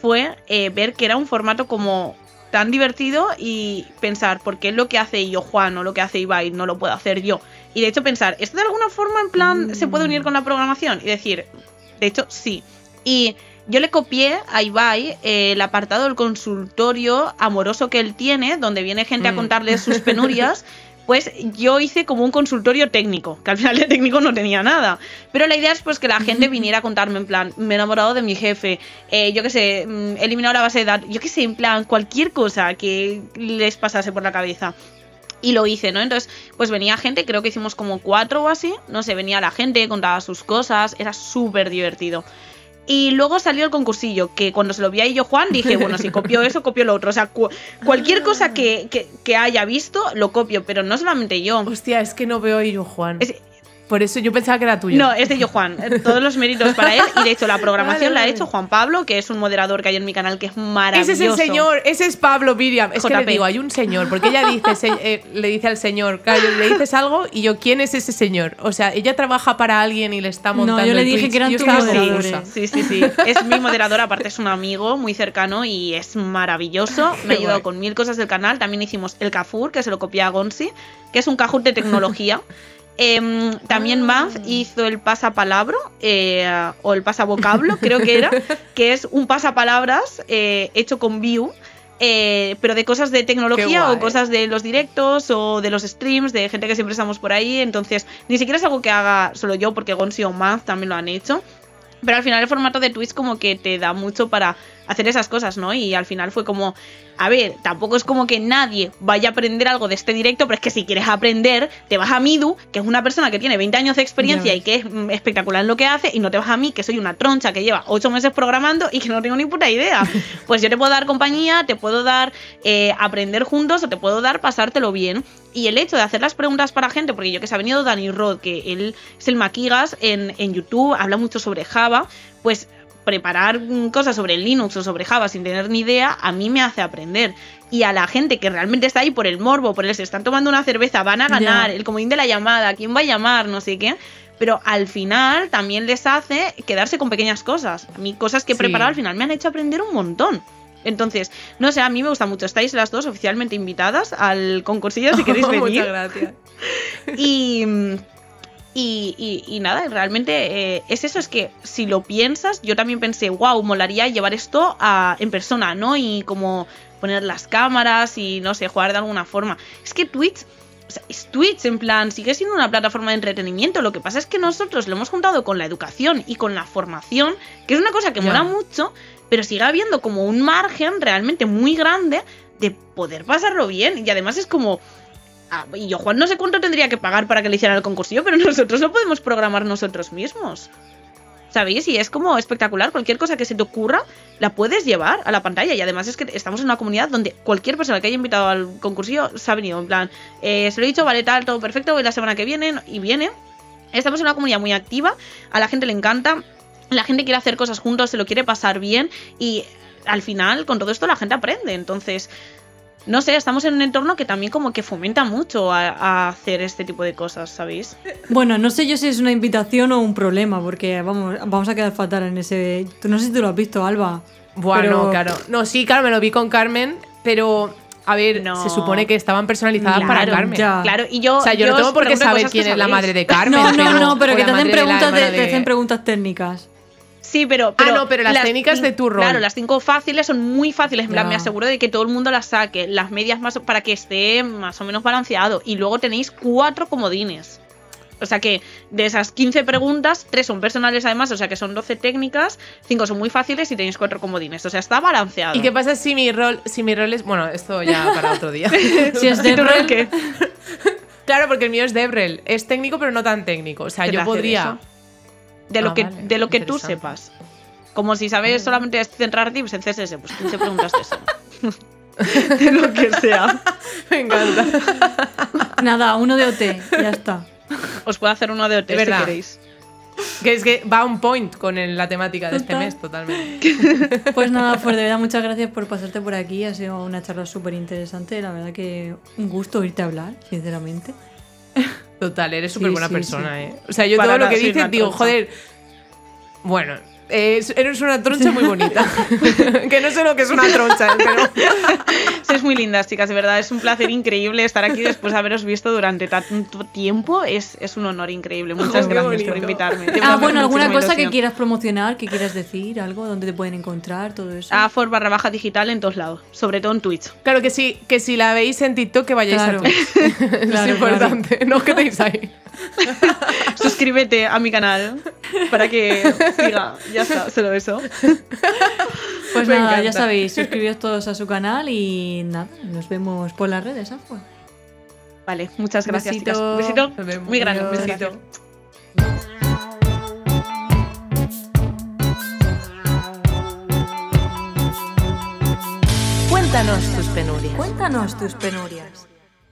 fue eh, ver que era un formato como tan divertido y pensar, ¿por qué lo que hace yo Juan o lo que hace Ibai no lo puedo hacer yo? Y de hecho pensar, ¿esto de alguna forma en plan se puede unir con la programación? Y decir, de hecho, sí. Y yo le copié a Ibai eh, el apartado del consultorio amoroso que él tiene, donde viene gente a Mm. contarle sus penurias. Pues yo hice como un consultorio técnico, que al final de técnico no tenía nada. Pero la idea es pues que la gente viniera a contarme en plan, me he enamorado de mi jefe, eh, yo qué sé, mm, he eliminado la base de datos, yo qué sé, en plan, cualquier cosa que les pasase por la cabeza. Y lo hice, ¿no? Entonces, pues venía gente, creo que hicimos como cuatro o así, no sé, venía la gente, contaba sus cosas, era súper divertido. Y luego salió el concursillo, que cuando se lo vi a yo Juan, dije, bueno, si copio eso, copio lo otro. O sea, cu- cualquier cosa que, que- que haya visto, lo copio, pero no solamente yo. Hostia, es que no veo a yo Juan. Es- Por eso yo pensaba que era tuyo. no, es de yo Juan. Eh, Todos los méritos para él. Y de hecho, la programación Vale, la ha hecho Juan Pablo, que es un moderador que hay en mi canal que es maravilloso. Ese es el señor, ese es Pablo Miriam. Es que JP. le digo, hay un señor, porque ella dice, se- eh, le dice al señor, claro, le dices algo y yo, ¿quién es ese señor? O sea, ella trabaja para alguien y le está No, montando. yo le el dije Twitch. que eran tus moderadores. confusa. Sí, sí, sí. Es mi moderador, aparte es un amigo muy cercano y es maravilloso. Me ha ayudado con mil cosas del canal. También hicimos el Cafur, que se lo copié a Gonsi, que es un Kahoot de tecnología. Em, también Ah. Banff hizo el pasapalabro eh, o el pasavocablo, creo que era, que es un pasapalabras eh, hecho con Vue. eh, pero de cosas de tecnología o cosas de los directos o de los streams, de gente que siempre estamos por ahí. Entonces, ni siquiera es algo que haga solo yo, porque Gonsi o Math también lo han hecho. Pero al final el formato de Twitch como que te da mucho para hacer esas cosas, ¿no? Y al final fue como, a ver, tampoco es como que nadie vaya a aprender algo de este directo, pero es que si quieres aprender, te vas a Midu, que es una persona que tiene 20 años de experiencia y que es mm, espectacular en lo que hace, y no te vas a mí, que soy una troncha que lleva 8 meses programando y que no tengo ni puta idea. Pues yo te puedo dar compañía, te puedo dar eh, aprender juntos o te puedo dar pasártelo bien. Y el hecho de hacer las preguntas para gente, porque yo que se ha venido Dani Rod, que él es el maquigas en, en YouTube, habla mucho sobre Java, pues preparar mm, cosas sobre Linux o sobre Java sin tener ni idea, a mí me hace aprender. Y a la gente que realmente está ahí por el morbo, por el se están tomando una cerveza, van a ganar, el comodín de la llamada, quién va a llamar, no sé qué. Pero al final también les hace quedarse con pequeñas cosas. A mí cosas que he Sí. preparado al final me han hecho aprender un montón. Entonces, no sé, a mí me gusta mucho. Estáis las dos oficialmente invitadas al concursillo si queréis venir. Muchas gracias. Y, y, y- y nada, realmente eh, es eso, es que si lo piensas, yo también pensé, wow, molaría llevar esto a, en persona, ¿no? Y como poner las cámaras y no sé, jugar de alguna forma. Es que Twitch o sea, es Twitch, en plan, sigue siendo una plataforma de entretenimiento. Lo que pasa es que nosotros lo hemos juntado con la educación y con la formación, que es una cosa que mola mucho, pero sigue habiendo como un margen realmente muy grande de poder pasarlo bien. Y además es como. Ah, y yo, Juan, no sé cuánto tendría que pagar para que le hicieran el concursillo, pero nosotros lo podemos programar nosotros mismos. ¿Sabéis? Y es como espectacular. Cualquier cosa que se te ocurra, la puedes llevar a la pantalla. Y además es que estamos en una comunidad donde cualquier persona que haya invitado al concursillo se ha venido. En plan, eh, se lo he dicho, vale, tal, todo perfecto, voy la semana que viene y viene. Estamos en una comunidad muy activa, a la gente le encanta, la gente quiere hacer cosas juntos, se lo quiere pasar bien y al final con todo esto la gente aprende. Entonces, no sé, estamos en un entorno que también como que fomenta mucho a, a hacer este tipo de cosas, ¿sabéis? Bueno, no sé yo si es una invitación o un problema, porque vamos, vamos a quedar fatal en ese. No sé si tú lo has visto, Alba. Bueno, pero- claro. No, sí, claro, me lo vi con Carmen, pero a ver, No. se supone que estaban personalizadas para Carmen. ya. Claro, y yo. O sea, yo, no tengo por qué saber quién es la madre de Carmen. No, no, no, pero que te hacen preguntas, de, te hacen preguntas técnicas. Sí, pero, pero. no, pero las técnicas de tu rol. Claro, las cinco fáciles son muy fáciles. En plan, me aseguro de que todo el mundo las saque. Las medias más para que esté más o menos balanceado. Y luego tenéis cuatro comodines. O sea que de esas 15 preguntas, tres son personales además, o sea que son 12 técnicas, cinco son muy fáciles y tenéis cuatro comodines. O sea, está balanceado. ¿Y qué pasa si mi rol, si mi rol es. Bueno, esto ya para otro día. Si es ¿Y tu rol qué? claro, porque el mío es Debrel. Es técnico, pero no tan técnico. O sea, ¿Qué te yo podría. eso? De lo Ah, que, vale, de lo que tú sepas. Como si sabes solamente centrar tips en CSS, pues 15 preguntas de eso. de lo que sea. Me encanta. nada, uno de OT, ya está. Os puedo hacer uno de OT Es si verdad. queréis. que es que va on point con el- la temática de este mes, totalmente. Pues nada, pues de verdad muchas gracias por pasarte por aquí. Ha sido una charla súper interesante. La verdad que un gusto oírte hablar, sinceramente. Total, eres súper buena sí, persona, ¿eh? O sea, yo Para todo lo que dices digo, joder. Bueno, eh, eres una troncha muy bonita. que no sé lo que es una troncha, pero. Sois muy lindas, chicas, de verdad. Es un placer increíble estar aquí después de haberos visto durante tanto tiempo. Es, es un honor increíble. Muchas Oh, qué gracias por invitarme. Ah, bueno, alguna cosa que quieras promocionar, que quieras decir, algo, donde te pueden encontrar, todo eso. A for barra baja digital en todos lados, sobre todo en Twitch. Claro que sí, que si la veis en TikTok, que vayáis Claro. a Twitch. es Claro, importante, no os quedéis ahí. Suscríbete a mi canal para que siga. Ya está, solo eso. Pues Me nada, ya sabéis, suscribíos todos a su canal y nada, nos vemos por las redes, ¿ah? Pues. Vale, muchas gracias, Besito. chicas. Un besito vemos. muy grande. Un besito. Cuéntanos tus penurias. Cuéntanos tus penurias.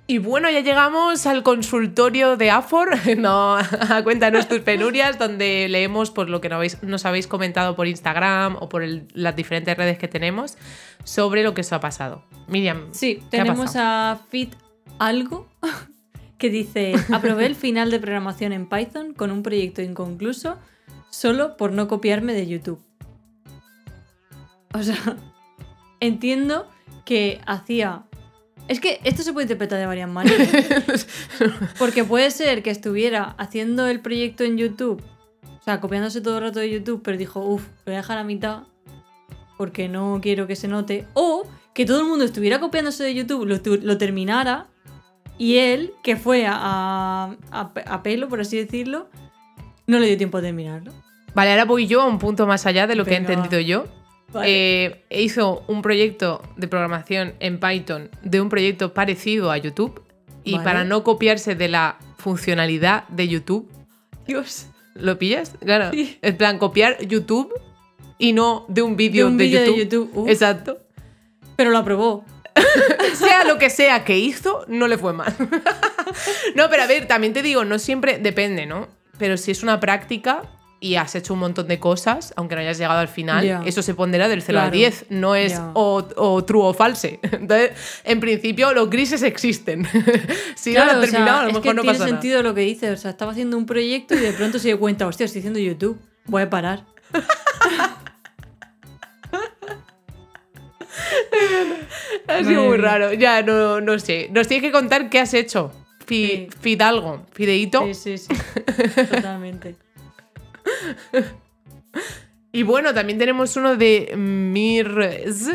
Y bueno, ya llegamos al consultorio de Afor, no, Cuéntanos tus penurias, donde leemos por lo que nos habéis, nos habéis comentado por Instagram o por el- las diferentes redes que tenemos sobre lo que os ha pasado. Miriam, Sí, ¿qué ha tenemos a Fit Algo que dice: Aprobé el final de programación en Python con un proyecto inconcluso solo por no copiarme de YouTube. O sea, entiendo que hacía. Es que esto se puede interpretar de varias maneras. Porque puede ser que estuviera haciendo el proyecto en YouTube, o sea, copiándose todo el rato de YouTube, pero dijo, uff, lo voy a dejar a mitad porque no quiero que se note. O que todo el mundo estuviera copiándose de YouTube, lo, terminara y él, que fue a, a- a pelo, por así decirlo, no le dio tiempo a terminarlo. Vale, ahora voy yo a un punto más allá de lo que he entendido yo. Eh, hizo un proyecto de programación en Python de un proyecto parecido a YouTube y Vale. para no copiarse de la funcionalidad de YouTube, Dios. ¿lo pillas? Claro. Sí. En plan, copiar YouTube y no de un vídeo un de, vídeo de YouTube. Exacto. Pero lo aprobó. sea lo que sea que hizo, no le fue mal. no, pero a ver, también te digo, no siempre depende, ¿no? Pero si es una práctica y has hecho un montón de cosas, aunque no hayas llegado al final, eso se pondrá del 0 al Claro. 10, no es Ya. o, o true o false. Entonces, en principio, los grises existen. si no lo Claro, has o sea, terminado, a lo es mejor que no tiene pasa sentido lo que dice. O sea, estaba haciendo un proyecto y de pronto se dio cuenta, hostia, estoy haciendo YouTube. Voy a parar. Ha sido Madre muy raro. Ya, no, no sé. Nos tienes que contar qué has hecho. Sí. Fidalgo, Fideito. Sí, sí, sí. Totalmente. Y bueno, también tenemos uno de Mirz.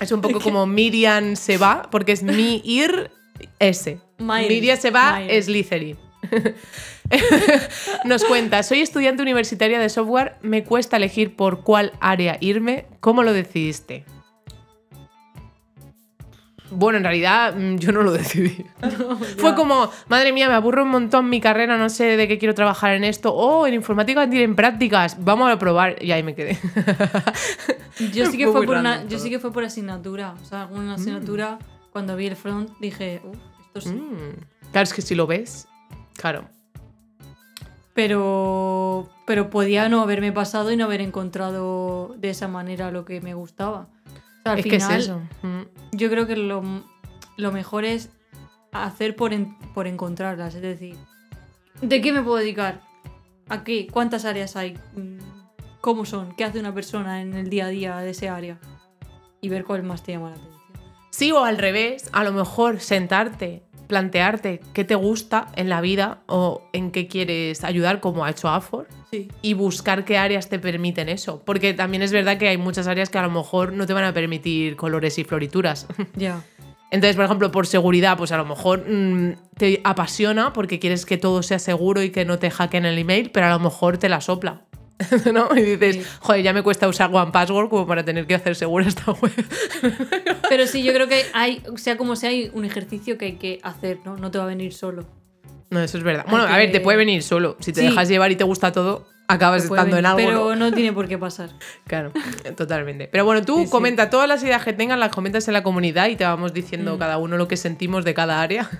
Es un poco como Miriam se va, porque es mi ir Ese. Miles, Miria se va Miles. Slytherin. Nos cuenta, soy estudiante universitaria de software, me cuesta elegir por cuál área irme. ¿Cómo lo decidiste? Bueno, en realidad mm, yo no lo decidí. Fue como, madre mía, me aburro un montón mi carrera, no sé de qué quiero trabajar en esto. Oh, en informática tienen prácticas, vamos a probar. Y ahí me quedé. Yo sí que Fue por una, yo sí que fue por asignatura. O sea, alguna asignatura, cuando vi el front, dije, "Uf, esto sí. Mm. Claro, es que si lo ves, claro. Pero, pero podía no haberme pasado y no haber encontrado de esa manera lo que me gustaba. O sea, al es que final, es eso. Mm. yo creo que lo, lo mejor es hacer por, en- por encontrarlas. Es decir, ¿de qué me puedo dedicar? ¿A qué? ¿Cuántas áreas hay? Mm, ¿Cómo son? ¿Qué hace una persona en el día a día de ese área? Y ver cuál más te llama la atención. Sí, o al revés, a lo mejor sentarte, plantearte qué te gusta en la vida o en qué quieres ayudar, como ha hecho Afor, Sí. y buscar qué áreas te permiten eso. Porque también es verdad que hay muchas áreas que a lo mejor no te van a permitir colores y florituras. Ya. Entonces, por ejemplo, por seguridad, pues a lo mejor mm, te apasiona porque quieres que todo sea seguro y que no te hackeen el email, pero a lo mejor te la sopla. ¿No? Y dices, Sí. joder, ya me cuesta usar One Password como para tener que hacer segura esta web. Pero sí, yo creo que hay, sea como sea, hay un ejercicio que hay que hacer, ¿no? No te va a venir solo. No, eso es verdad. Bueno, a ver, te puede venir solo. Si te Sí. dejas llevar y te gusta todo, acabas puede estando en algo. pero ¿no? ¿no? tiene por qué pasar. Claro, totalmente. Pero bueno, tú Sí, sí. comenta todas las ideas que tengas, las comentas en la comunidad y te vamos diciendo Mm. cada uno lo que sentimos de cada área.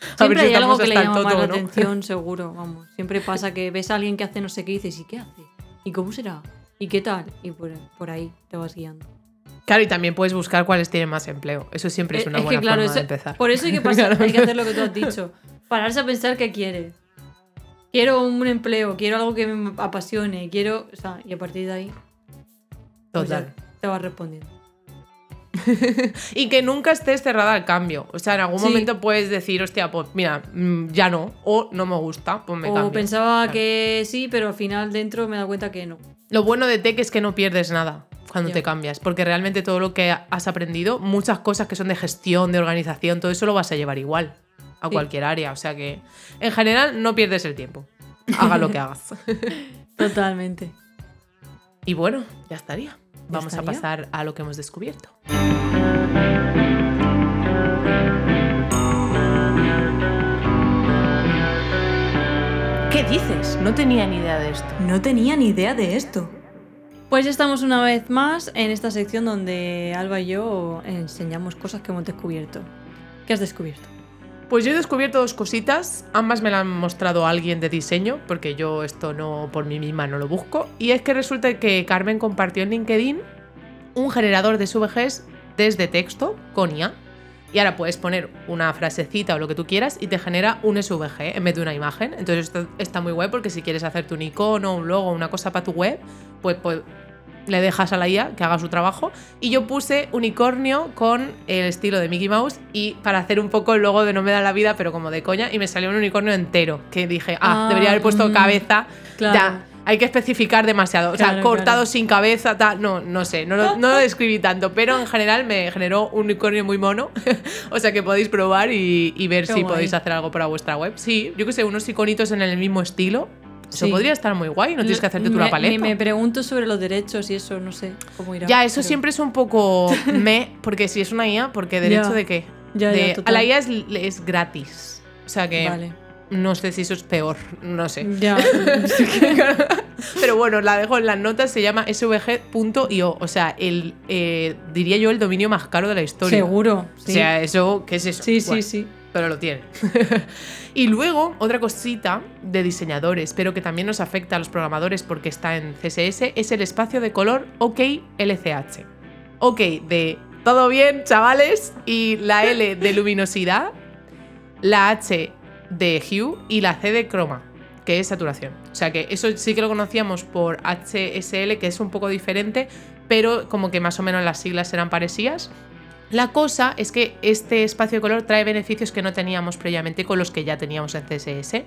A Siempre ver si hay algo que le llama más toto, la ¿no? atención, seguro, vamos. Siempre pasa que ves a alguien que hace no sé qué y dices, ¿y qué hace? ¿Y cómo será? ¿Y qué tal? Y por, por ahí te vas guiando. Claro, y también puedes buscar cuáles tienen más empleo. Eso siempre es Eh, una es buena que claro, forma de eso- empezar. por eso hay que, pasar, hay que hacer lo que tú has dicho. Pararse a pensar qué quieres. Quiero un empleo, quiero algo que me apasione, quiero... O sea, y a partir de ahí pues ya Total. te vas respondiendo. Y que nunca estés cerrada al cambio. O sea, en algún Sí. momento puedes decir, hostia, pues mira, mm, ya no. O no me gusta, pues me o cambio. pensaba Claro. que sí, pero al final dentro me he dado cuenta que no. Lo bueno de Tech es que no pierdes nada cuando Ya. te cambias, porque realmente todo lo que has aprendido, muchas cosas que son de gestión, de organización, todo eso lo vas a llevar igual a Sí. cualquier área. O sea que, en general, no pierdes el tiempo. Haga lo que hagas. Totalmente. y bueno, ya estaría. Vamos a pasar a lo que hemos descubierto. ¿Qué dices? No tenía ni idea de esto. No tenía ni idea de esto. Pues estamos una vez más en esta sección donde Alba y yo enseñamos cosas que hemos descubierto. ¿Qué has descubierto? Pues yo he descubierto dos cositas, ambas me las han mostrado alguien de diseño, porque yo esto no por mí misma no lo busco, y es que resulta que Carmen compartió en LinkedIn un generador de SVGs desde texto con IA. Y ahora puedes poner una frasecita o lo que tú quieras y te genera un SVG en vez de una imagen. Entonces esto está muy guay porque si quieres hacerte un icono, un logo, una cosa para tu web, pues, pues le dejas a la IA que haga su trabajo. Y yo puse unicornio con el estilo de Mickey Mouse y para hacer un poco el logo de No me da la vida, pero como de coña, y me salió un unicornio entero, que dije, ah, Ah, debería haber puesto mm, cabeza. claro. Ya, hay que especificar demasiado. O sea, cortado claro. sin cabeza, tal. No, no sé, no lo, no lo describí tanto, pero en general me generó un unicornio muy mono. o sea que podéis probar y, y ver Qué si guay. podéis hacer algo para vuestra web. Sí, yo que sé, unos iconitos en el mismo estilo. Eso Sí. podría estar muy guay, no tienes que hacerte tú la paleta. Me, me pregunto sobre los derechos y eso, no sé cómo irá. Ya, eso pero- siempre es un poco me, porque si es una IA, porque derecho Ya. de qué? Ya, ya, De- a la IA es, es gratis. O sea que Vale. no sé si eso es peor, no sé. Ya. Pero bueno, la dejo en las notas, se llama svg.io, o sea, el, eh, diría yo el dominio más caro de la historia. Seguro. Sí, O sea, eso, ¿qué es eso? sí, sí, sí. Pero lo tiene. y luego, otra cosita de diseñadores, pero que también nos afecta a los programadores porque está en CSS, es el espacio de color OK LCH. OK de todo bien, chavales, y la L de luminosidad, la H de hue y la C de croma, que es saturación. O sea que eso sí que lo conocíamos por HSL, que es un poco diferente, pero como que más o menos las siglas eran parecidas. La cosa es que este espacio de color trae beneficios que no teníamos previamente con los que ya teníamos en CSS.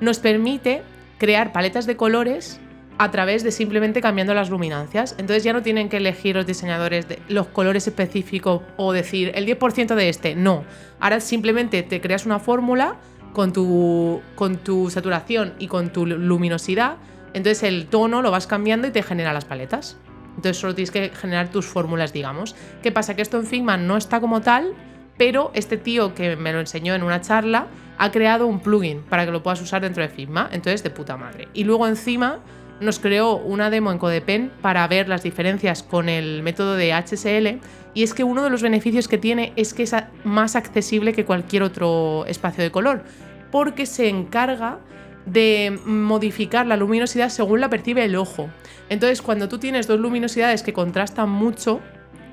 Nos permite crear paletas de colores a través de simplemente cambiando las luminancias. Entonces ya no tienen que elegir los diseñadores los colores específicos o decir el 10% de este. No. Ahora simplemente te creas una fórmula con tu, con tu saturación y con tu luminosidad. Entonces el tono lo vas cambiando y te genera las paletas. Entonces solo tienes que generar tus fórmulas, digamos. ¿Qué pasa? Que esto en Figma no está como tal, pero este tío que me lo enseñó en una charla ha creado un plugin para que lo puedas usar dentro de Figma. Entonces, de puta madre. Y luego encima nos creó una demo en CodePen para ver las diferencias con el método de HSL y es que uno de los beneficios que tiene es que es más accesible que cualquier otro espacio de color porque se encarga de modificar la luminosidad según la percibe el ojo. Entonces, cuando tú tienes dos luminosidades que contrastan mucho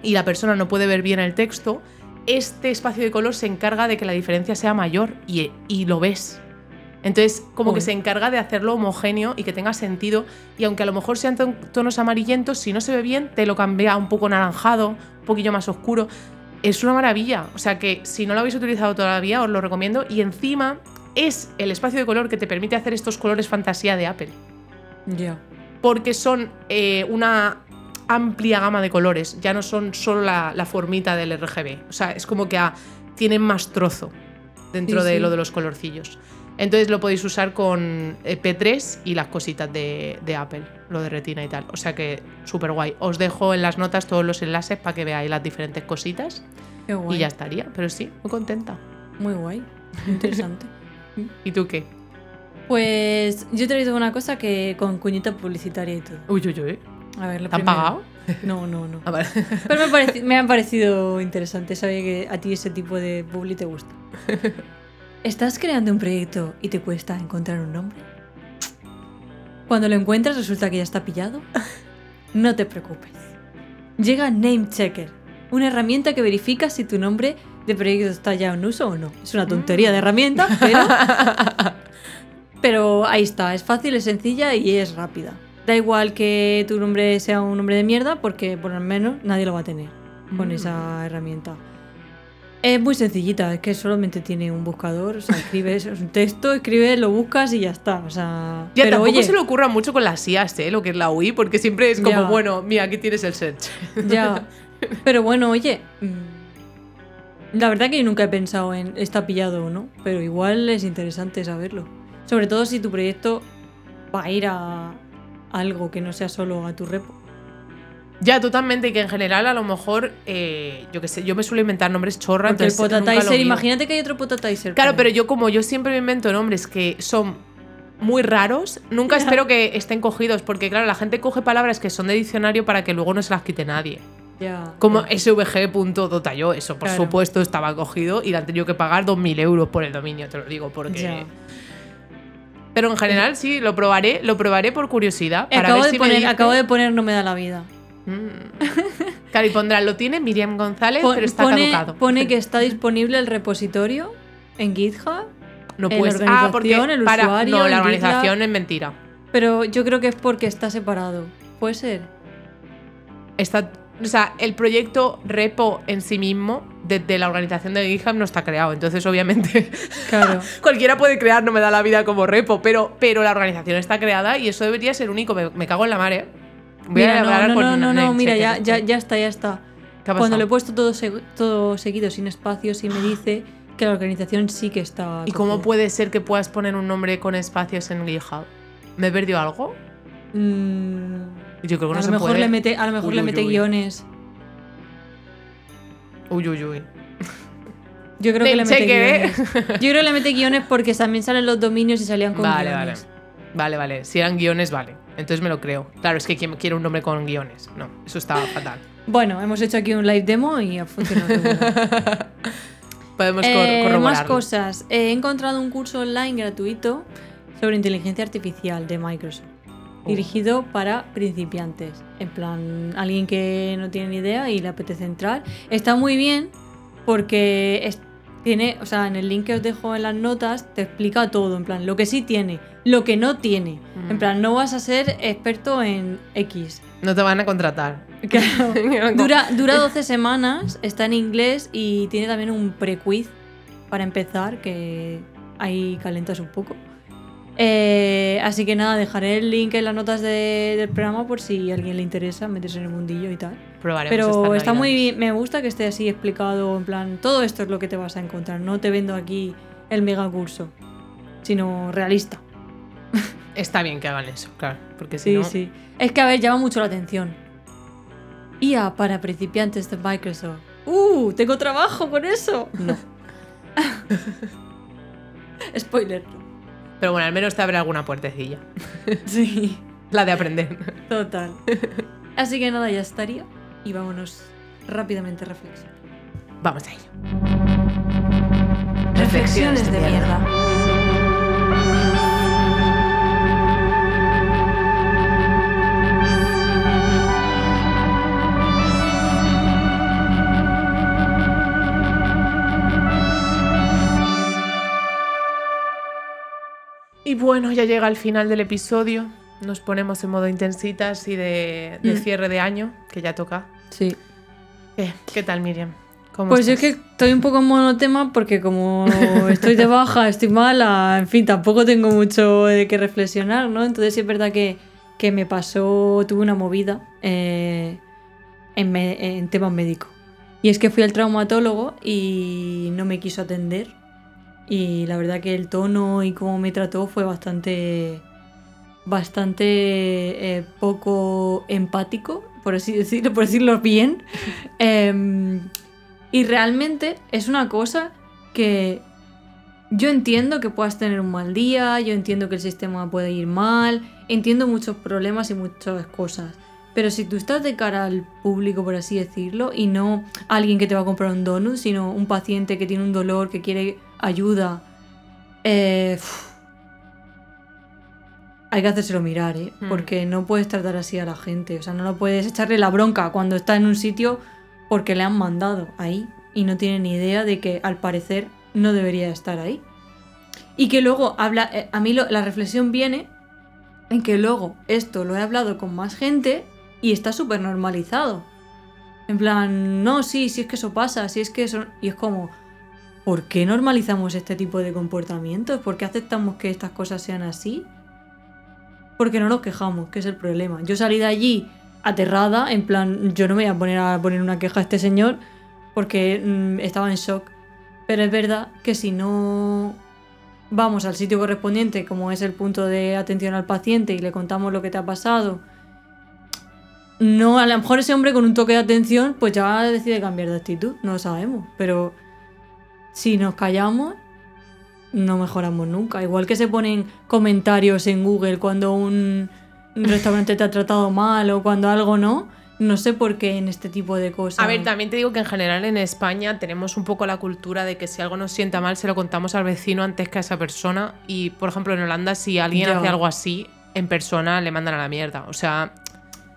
y la persona no puede ver bien el texto, este espacio de color se encarga de que la diferencia sea mayor y, y lo ves. Entonces, como que se encarga de hacerlo homogéneo y que tenga sentido. Y aunque a lo mejor sean tonos amarillentos, si no se ve bien, te lo cambia un poco naranjado, un poquillo más oscuro. Es una maravilla. O sea que si no lo habéis utilizado todavía, os lo recomiendo. Y encima es el espacio de color que te permite hacer estos colores fantasía de Apple. Ya. Porque son eh, una amplia gama de colores. Ya no son solo la, formita del RGB. O sea, es como que tienen más trozo dentro de lo de los colorcillos. Entonces lo podéis usar con eh, P3 y las cositas de, Apple, lo de retina y tal. O sea que súper guay. Os dejo en las notas todos los enlaces para que veáis las diferentes cositas. Qué guay. Y ya estaría. Pero sí, muy contenta. Muy guay. Interesante. ¿Y tú qué? Pues yo te he dicho una cosa que con cuñita publicitaria y todo. Uy, uy, uy. A ver, ¿Te han pagado? No, no, no. Ah, Pero me, me, han parecido interesante. Sabía que a ti ese tipo de publi te gusta. ¿Estás creando un proyecto y te cuesta encontrar un nombre? Cuando lo encuentras resulta que ya está pillado. No te preocupes. Llega NameChecker, una herramienta que verifica si tu nombre de proyecto está ya en uso o no. Es una tontería de herramienta, pero. pero ahí está, es fácil, es sencilla y es rápida. Da igual que tu nombre sea un nombre de mierda, porque por lo menos nadie lo va a tener con mm. esa herramienta. Es muy sencillita, es que solamente tiene un buscador, o sea, escribes un texto, escribes, lo buscas y ya está, o sea... Ya, pero tampoco se le ocurra mucho con las IAS, ¿eh? Lo que es la UI, porque siempre es como, bueno, mira, aquí tienes el search. Ya, pero bueno, oye, mm, la verdad que yo nunca he pensado en está pillado o no, pero igual es interesante saberlo. Sobre todo si tu proyecto va a ir a algo que no sea solo a tu repo. Ya, totalmente, y que en general a lo mejor, eh, yo qué sé, yo me suelo inventar nombres chorra. Porque el potatizer, imagínate que hay otro potatizer. Claro, pero yo como yo siempre me invento nombres que son muy raros, nunca espero que estén cogidos, porque claro, la gente coge palabras que son de diccionario para que luego no se las quite nadie. Como svg.dotayo, eso por supuesto estaba cogido y le han tenido que pagar 2.000 euros por el dominio, te lo digo, porque... Pero en general sí, lo probaré, lo probaré por curiosidad. acabo, de poner, acabo de poner No me da la vida. Mm. Claro, y pondrá, lo tiene Miriam González, pero está pone, caducado. Pone que está disponible el repositorio en GitHub. No puedes. Ah, porque el para, usuario, no, la organización es mentira. Pero yo creo que es porque está separado. ¿Puede ser? Está, o sea, el proyecto repo en sí mismo desde la organización de GitHub no está creado. Entonces, obviamente, claro. cualquiera puede crear, no me da la vida como repo, pero, pero la organización está creada y eso debería ser único. Me, me cago en la mar, ¿eh? mira, no, no, no, no, mira, ya, ya, ya está, ya está. Cuando le he puesto todo, todo seguido, sin espacios, y me dice que la organización sí que está. ¿Y cómo puede ser que puedas poner un nombre con espacios en GitHub? ¿Me he perdido algo? Mm, Yo creo que no a se lo mejor puede. Le mete, a lo mejor le mete guiones. Uy, uy, uy. Yo creo que le mete guiones. Yo creo que le mete guiones porque también salen los dominios y salían con vale, guiones. Vale, vale. Vale, Si eran guiones, vale. Entonces me lo creo. Claro, es que quiero un nombre con guiones. No, eso está fatal. Bueno, hemos hecho aquí un live demo y ha funcionado. Podemos eh, Más cosas. He encontrado un curso online gratuito sobre inteligencia artificial de Microsoft. Dirigido para principiantes. En plan, alguien que no tiene ni idea y le apetece entrar. Está muy bien porque tiene, o sea, en el link que os dejo en las notas te explica todo, en plan, lo que sí tiene, lo que no tiene. En mm. plan, no vas a ser experto en X. No te van a contratar. Claro. dura, dura 12 semanas, está en inglés y tiene también un pre-quiz para empezar, que ahí calentas un poco. Eh, así que nada, dejaré el link en las notas de- del programa por si a alguien le interesa meterse en el mundillo y tal. Probaremos Pero está muy bien, me gusta que esté así explicado, en plan, todo esto es lo que te vas a encontrar. No te vendo aquí el mega curso, sino realista. Está bien que hagan eso, claro. Porque si Sí, no. sí. Es que, a ver, llama mucho la atención. IA para principiantes de Microsoft. ¡Uh! ¿Tengo trabajo con eso? No. Spoiler. Pero bueno, al menos te abre alguna puertecilla. Sí, La de aprender. total. Así que nada, ya estaría. Y vámonos rápidamente a reflexión. Vamos a ello. Reflexiones de mierda. Y bueno, ya llega el final del episodio. Nos ponemos en modo intensitas y de, de Mm. cierre de año, que ya toca. Sí. ¿Qué, ¿Qué tal, Miriam? ¿Cómo Pues yo es que estoy un poco en monotema porque como estoy de baja, estoy mala, en fin, tampoco tengo mucho de qué reflexionar, ¿no? Entonces sí es verdad que, que me pasó, tuve una movida eh, en, me- en temas médicos. Y es que fui al traumatólogo y no me quiso atender. Y la verdad que el tono y cómo me trató fue bastante bastante eh, poco empático, por así decirlo, por decirlo bien. Em, y realmente es una cosa que yo entiendo que puedas tener un mal día, yo entiendo que el sistema puede ir mal, entiendo muchos problemas y muchas cosas. Pero si tú estás de cara al público, por así decirlo, y no alguien que te va a comprar un donut, sino un paciente que tiene un dolor, que quiere ayuda, eh, hay que hacérselo mirar, ¿eh? Hmm. Porque no puedes tratar así a la gente. O sea, no lo puedes echarle la bronca cuando está en un sitio porque le han mandado ahí y no tiene ni idea de que al parecer no debería estar ahí. Y que luego habla, eh, a mí lo- la reflexión viene en que luego esto lo he hablado con más gente y está súper normalizado. En plan, no, sí, sí es que eso pasa, sí es que eso... Y es como, ¿por qué normalizamos este tipo de comportamientos? ¿Por qué aceptamos que estas cosas sean así? Porque no nos quejamos, que es el problema. Yo salí de allí aterrada, en plan, yo no me voy a poner a poner una queja a este señor porque mm, estaba en shock. Pero es verdad que si no vamos al sitio correspondiente, como es el punto de atención al paciente, y le contamos lo que te ha pasado, no, a lo mejor ese hombre con un toque de atención, pues ya decide cambiar de actitud, no lo sabemos. Pero si nos callamos, no mejoramos nunca. Igual que se ponen comentarios en Google cuando un restaurante te ha tratado mal o cuando algo no. No sé por qué en este tipo de cosas. A ver, también te digo que en general en España tenemos un poco la cultura de que si algo nos sienta mal se lo contamos al vecino antes que a esa persona. Y, por ejemplo, en Holanda, si alguien hace algo así, en persona le mandan a la mierda. O sea,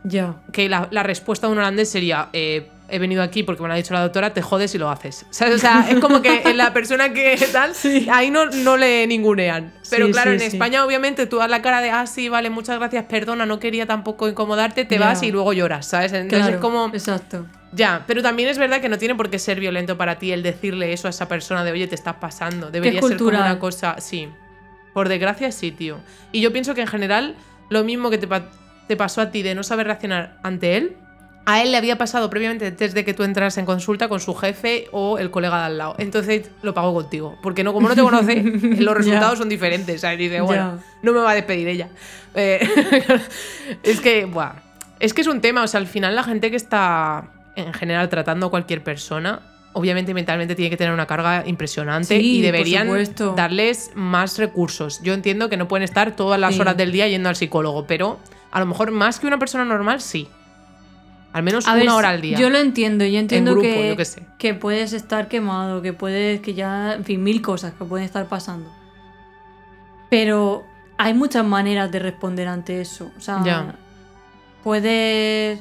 Ya. que la, la respuesta de un holandés sería: eh, He venido aquí porque me lo ha dicho la doctora, te jodes y lo haces. ¿Sabes? O sea, es como que en la persona que tal, ahí no, no le ningunean. Pero Sí, claro, sí, en. España, obviamente, tú das la cara de, ah, sí, vale, muchas gracias, perdona, no quería tampoco incomodarte, te vas y luego lloras, ¿sabes? Entonces Claro, es como. Exacto. Ya, pero también es verdad que no tiene por qué ser violento para ti el decirle eso a esa persona de, oye, te estás pasando. Debería ser como una cosa, sí. Por desgracia, sí, tío. Y yo pienso que en general, lo mismo que te, pa- te pasó a ti de no saber reaccionar ante él, a él le había pasado previamente desde que tú entras en consulta con su jefe o el colega de al lado. Entonces lo pago contigo. Porque no, como no te conoce, los resultados son diferentes. ¿sabes? Dice, bueno, no me va a despedir ella. Eh, es que, buah. Es que es un tema. O sea, al final la gente que está en general tratando a cualquier persona, obviamente mentalmente tiene que tener una carga impresionante Sí, y deberían darles más recursos. Yo entiendo que no pueden estar todas las Sí. horas del día yendo al psicólogo, pero a lo mejor más que una persona normal, sí. Al menos A una ver, hora al día. Yo lo entiendo, yo entiendo grupo, que, yo qué sé. que puedes estar quemado, que puedes, que ya, en fin, mil cosas que pueden estar pasando. Pero hay muchas maneras de responder ante eso. O sea, Ya. puedes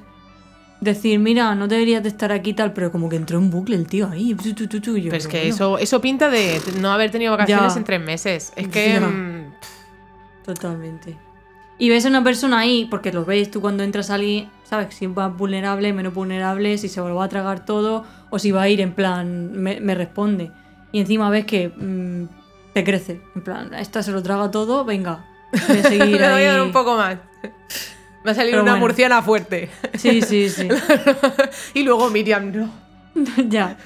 decir, mira, no deberías de estar aquí tal, pero como que entró en bucle el tío ahí. tu, tu, tu, tu, y yo, Pero es que bueno, eso, eso pinta de no haber tenido vacaciones Ya. en tres meses. Es que. Mm, Totalmente. Y ves a una persona ahí, porque lo ves tú cuando entras a alguien, ¿sabes? Si va vulnerable, menos vulnerable, si se lo va a tragar todo, o si va a ir en plan, me, me responde. Y encima ves que mm, te crece, en plan, esta se lo traga todo, venga, Voy a seguir Le voy a dar un poco más. Me ha salido Pero una bueno. murciana fuerte. Sí, sí, sí. y luego Miriam, no. ya.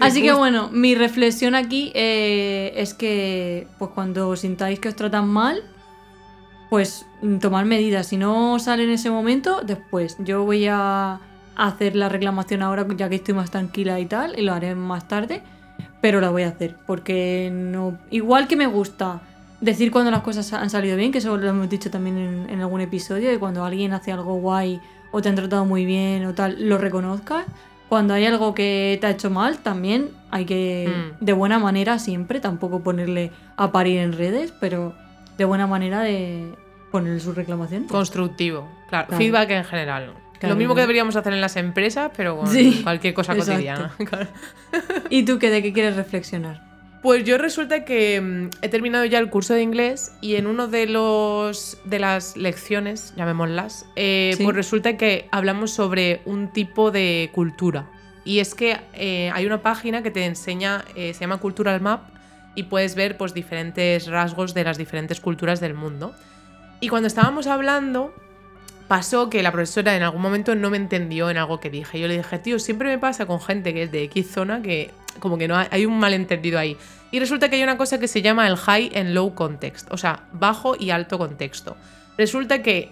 Así que bueno, mi reflexión aquí eh, es que pues cuando sintáis que os tratan mal, pues mm, tomar medidas. Si no sale en ese momento, después. Yo voy a hacer la reclamación ahora, ya que estoy más tranquila y tal, y lo haré más tarde, pero la voy a hacer. Porque no. Igual que me gusta decir cuando las cosas han salido bien, que eso lo hemos dicho también en, en algún episodio, de cuando alguien hace algo guay o te han tratado muy bien o tal, lo reconozcas. Cuando hay algo que te ha hecho mal, también hay que, Mm. de buena manera siempre, tampoco ponerle a parir en redes, pero de buena manera de ponerle su reclamación. Constructivo. Claro, Claro. feedback en general. Claro, Lo mismo que deberíamos hacer en las empresas, pero con Sí, cualquier cosa exacto. cotidiana. Claro. ¿Y tú qué, de qué quieres reflexionar? Pues yo resulta que mm, he terminado ya el curso de inglés y en uno de los de las lecciones, llamémoslas, eh, Sí. pues resulta que hablamos sobre un tipo de cultura. Y es que eh, hay una página que te enseña, eh, se llama Cultural Map, y puedes ver pues diferentes rasgos de las diferentes culturas del mundo. Y cuando estábamos hablando, pasó que la profesora en algún momento no me entendió en algo que dije. Yo le dije, tío, siempre me pasa con gente que es de X zona que como que no hay, hay un malentendido ahí. Y resulta que hay una cosa que se llama el high and low context, o sea, bajo y alto contexto. Resulta que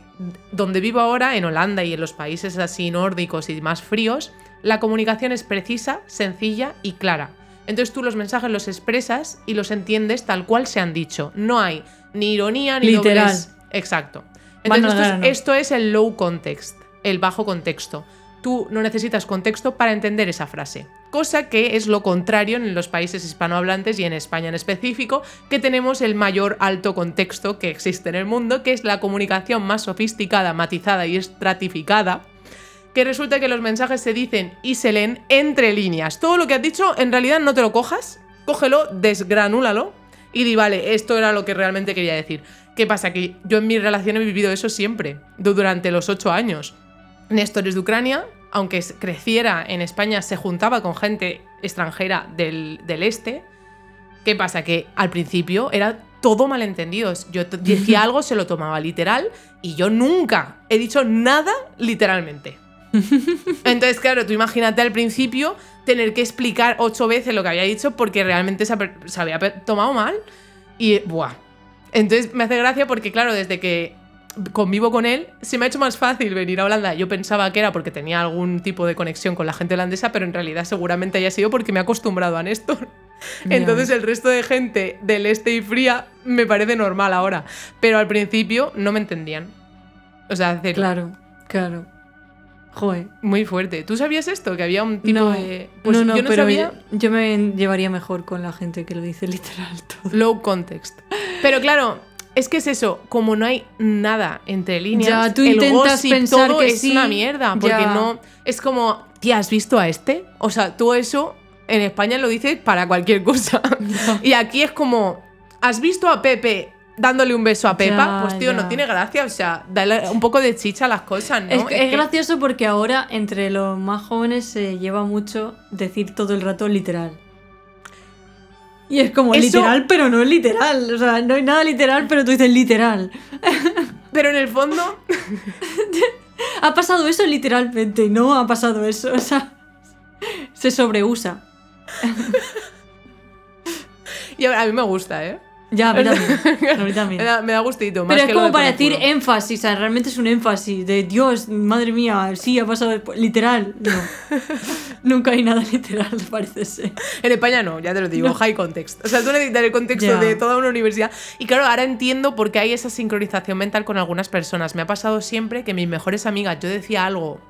donde vivo ahora, en Holanda y en los países así nórdicos y más fríos, la comunicación es precisa, sencilla y clara. Entonces tú los mensajes los expresas y los entiendes tal cual se han dicho. No hay ni ironía ni Literal. doblez. Exacto. Entonces esto es, esto es el low context, el bajo contexto. Tú no necesitas contexto para entender esa frase. Cosa que es lo contrario en los países hispanohablantes y en España en específico, que tenemos el mayor alto contexto que existe en el mundo, que es la comunicación más sofisticada, matizada y estratificada, que resulta que los mensajes se dicen y se leen entre líneas. Todo lo que has dicho, en realidad no te lo cojas, cógelo, desgranúlalo y di, vale, esto era lo que realmente quería decir. ¿Qué pasa? Que yo en mi relación he vivido eso siempre, du- durante los ocho años. Néstor es de Ucrania, aunque creciera en España, se juntaba con gente extranjera del, del este. ¿Qué pasa? Que al principio era todo malentendidos. Yo decía algo, se lo tomaba literal y yo nunca he dicho nada literalmente. Entonces, claro, tú imagínate al principio tener que explicar ocho veces lo que había dicho porque realmente se, había tomado mal. Y, buah. Entonces me hace gracia porque, claro, desde que convivo con él, se me ha hecho más fácil venir a Holanda. Yo pensaba que era porque tenía algún tipo de conexión con la gente holandesa, pero en realidad seguramente haya sido porque me he acostumbrado a Néstor. Entonces el resto de gente del este y fría me parece normal ahora. Pero al principio no me entendían. O sea, cero. Claro, claro. Joder. Muy fuerte. ¿Tú sabías esto? Que había un tipo no, de. Pues no, no, yo no pero sabía. yo, me llevaría mejor con la gente que lo dice literal todo. Low context. Pero claro, es que es eso. Como no hay nada entre líneas, Ya, tú el intentas gossip, pensar todo que es sí, una mierda. Porque ya. no. Es como, tía, ¿has visto a este? O sea, tú eso en España lo dices para cualquier cosa. y aquí es como, ¿has visto a Pepe? Dándole un beso a Pepa, Ya, pues tío, ya. no tiene gracia, o sea, dale un poco de chicha a las cosas, ¿no? Es, que- es que- gracioso porque ahora entre los más jóvenes se lleva mucho decir todo el rato literal. Y es como Eso- literal, pero no es literal. O sea, no hay nada literal, pero tú dices literal. Pero en el fondo, Ha pasado eso literalmente, no ha pasado eso. O sea, se sobreusa. y a mí me gusta, ¿eh? Ya, a mí también. A mí también. Me da, me da gustito. más Pero es que lo como de para decir culo. énfasis, o sea, realmente es un énfasis de Dios, madre mía, sí, ha pasado literal. No. Nunca hay nada literal, parece ser. En España no, ya te lo digo, No. high context. O sea, tú necesitas el contexto de toda una universidad. Y claro, ahora entiendo por qué hay esa sincronización mental con algunas personas. Me ha pasado siempre que mis mejores amigas, yo decía algo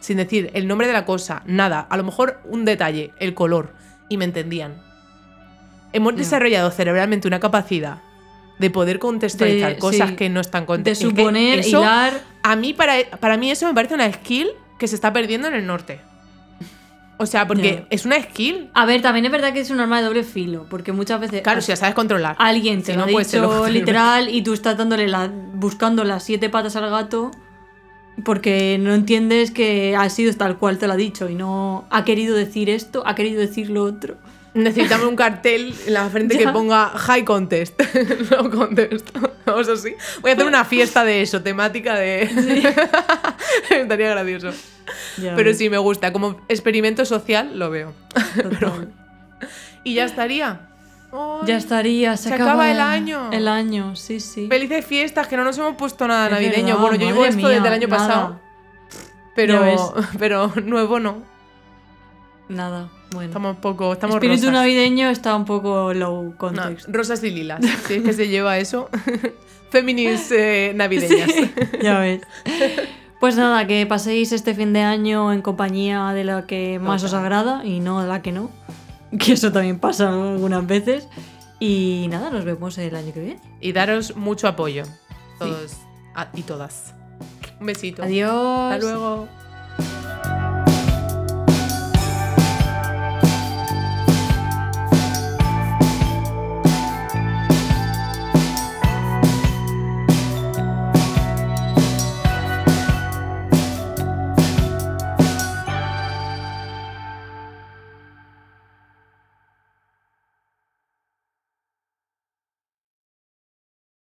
sin decir el nombre de la cosa, nada, a lo mejor un detalle, el color, y me entendían. Hemos Ya. desarrollado cerebralmente una capacidad de poder contextualizar De- cosas sí. que no están De contextualizadas. suponer, hilar. A mí, para, para mí, eso me parece una skill que se está perdiendo en el norte. O sea, porque es una skill. A ver, también es verdad que es un arma de doble filo, porque muchas veces Claro, si la sabes controlar. alguien te Si lo no, ha lo dicho literal y tú estás dándole la, buscando las siete patas al gato porque no entiendes que ha sido tal cual te lo ha dicho y no ha querido decir esto, ha querido decir lo otro. Necesitamos un cartel en la frente que ponga High Contest. no contest. Vamos así. Voy a hacer una fiesta de eso, temática de. Estaría gracioso. Ya Pero sí, me gusta. Como experimento social lo veo. total. Y ya estaría. Ay, Ya estaría, se, Se acaba el año. El año, sí, sí. Felices fiestas, que no nos hemos puesto nada Es navideño. verdad, bueno, yo llevo esto mía, desde el año nada. pasado. Pero, pero nuevo no. Nada, bueno. Estamos poco. Estamos Espíritu rosas. navideño está un poco low No, context. rosas y lilas. Si es que se lleva eso. Féminis eh, navideñas. Sí, ya ves. Pues nada, que paséis este fin de año en compañía de la que más os Total. agrada y no de la que no. Que eso también pasa algunas veces. Y nada, nos vemos el año que viene. Y daros mucho apoyo. Todos a- y todas. Un besito. Adiós. Hasta luego.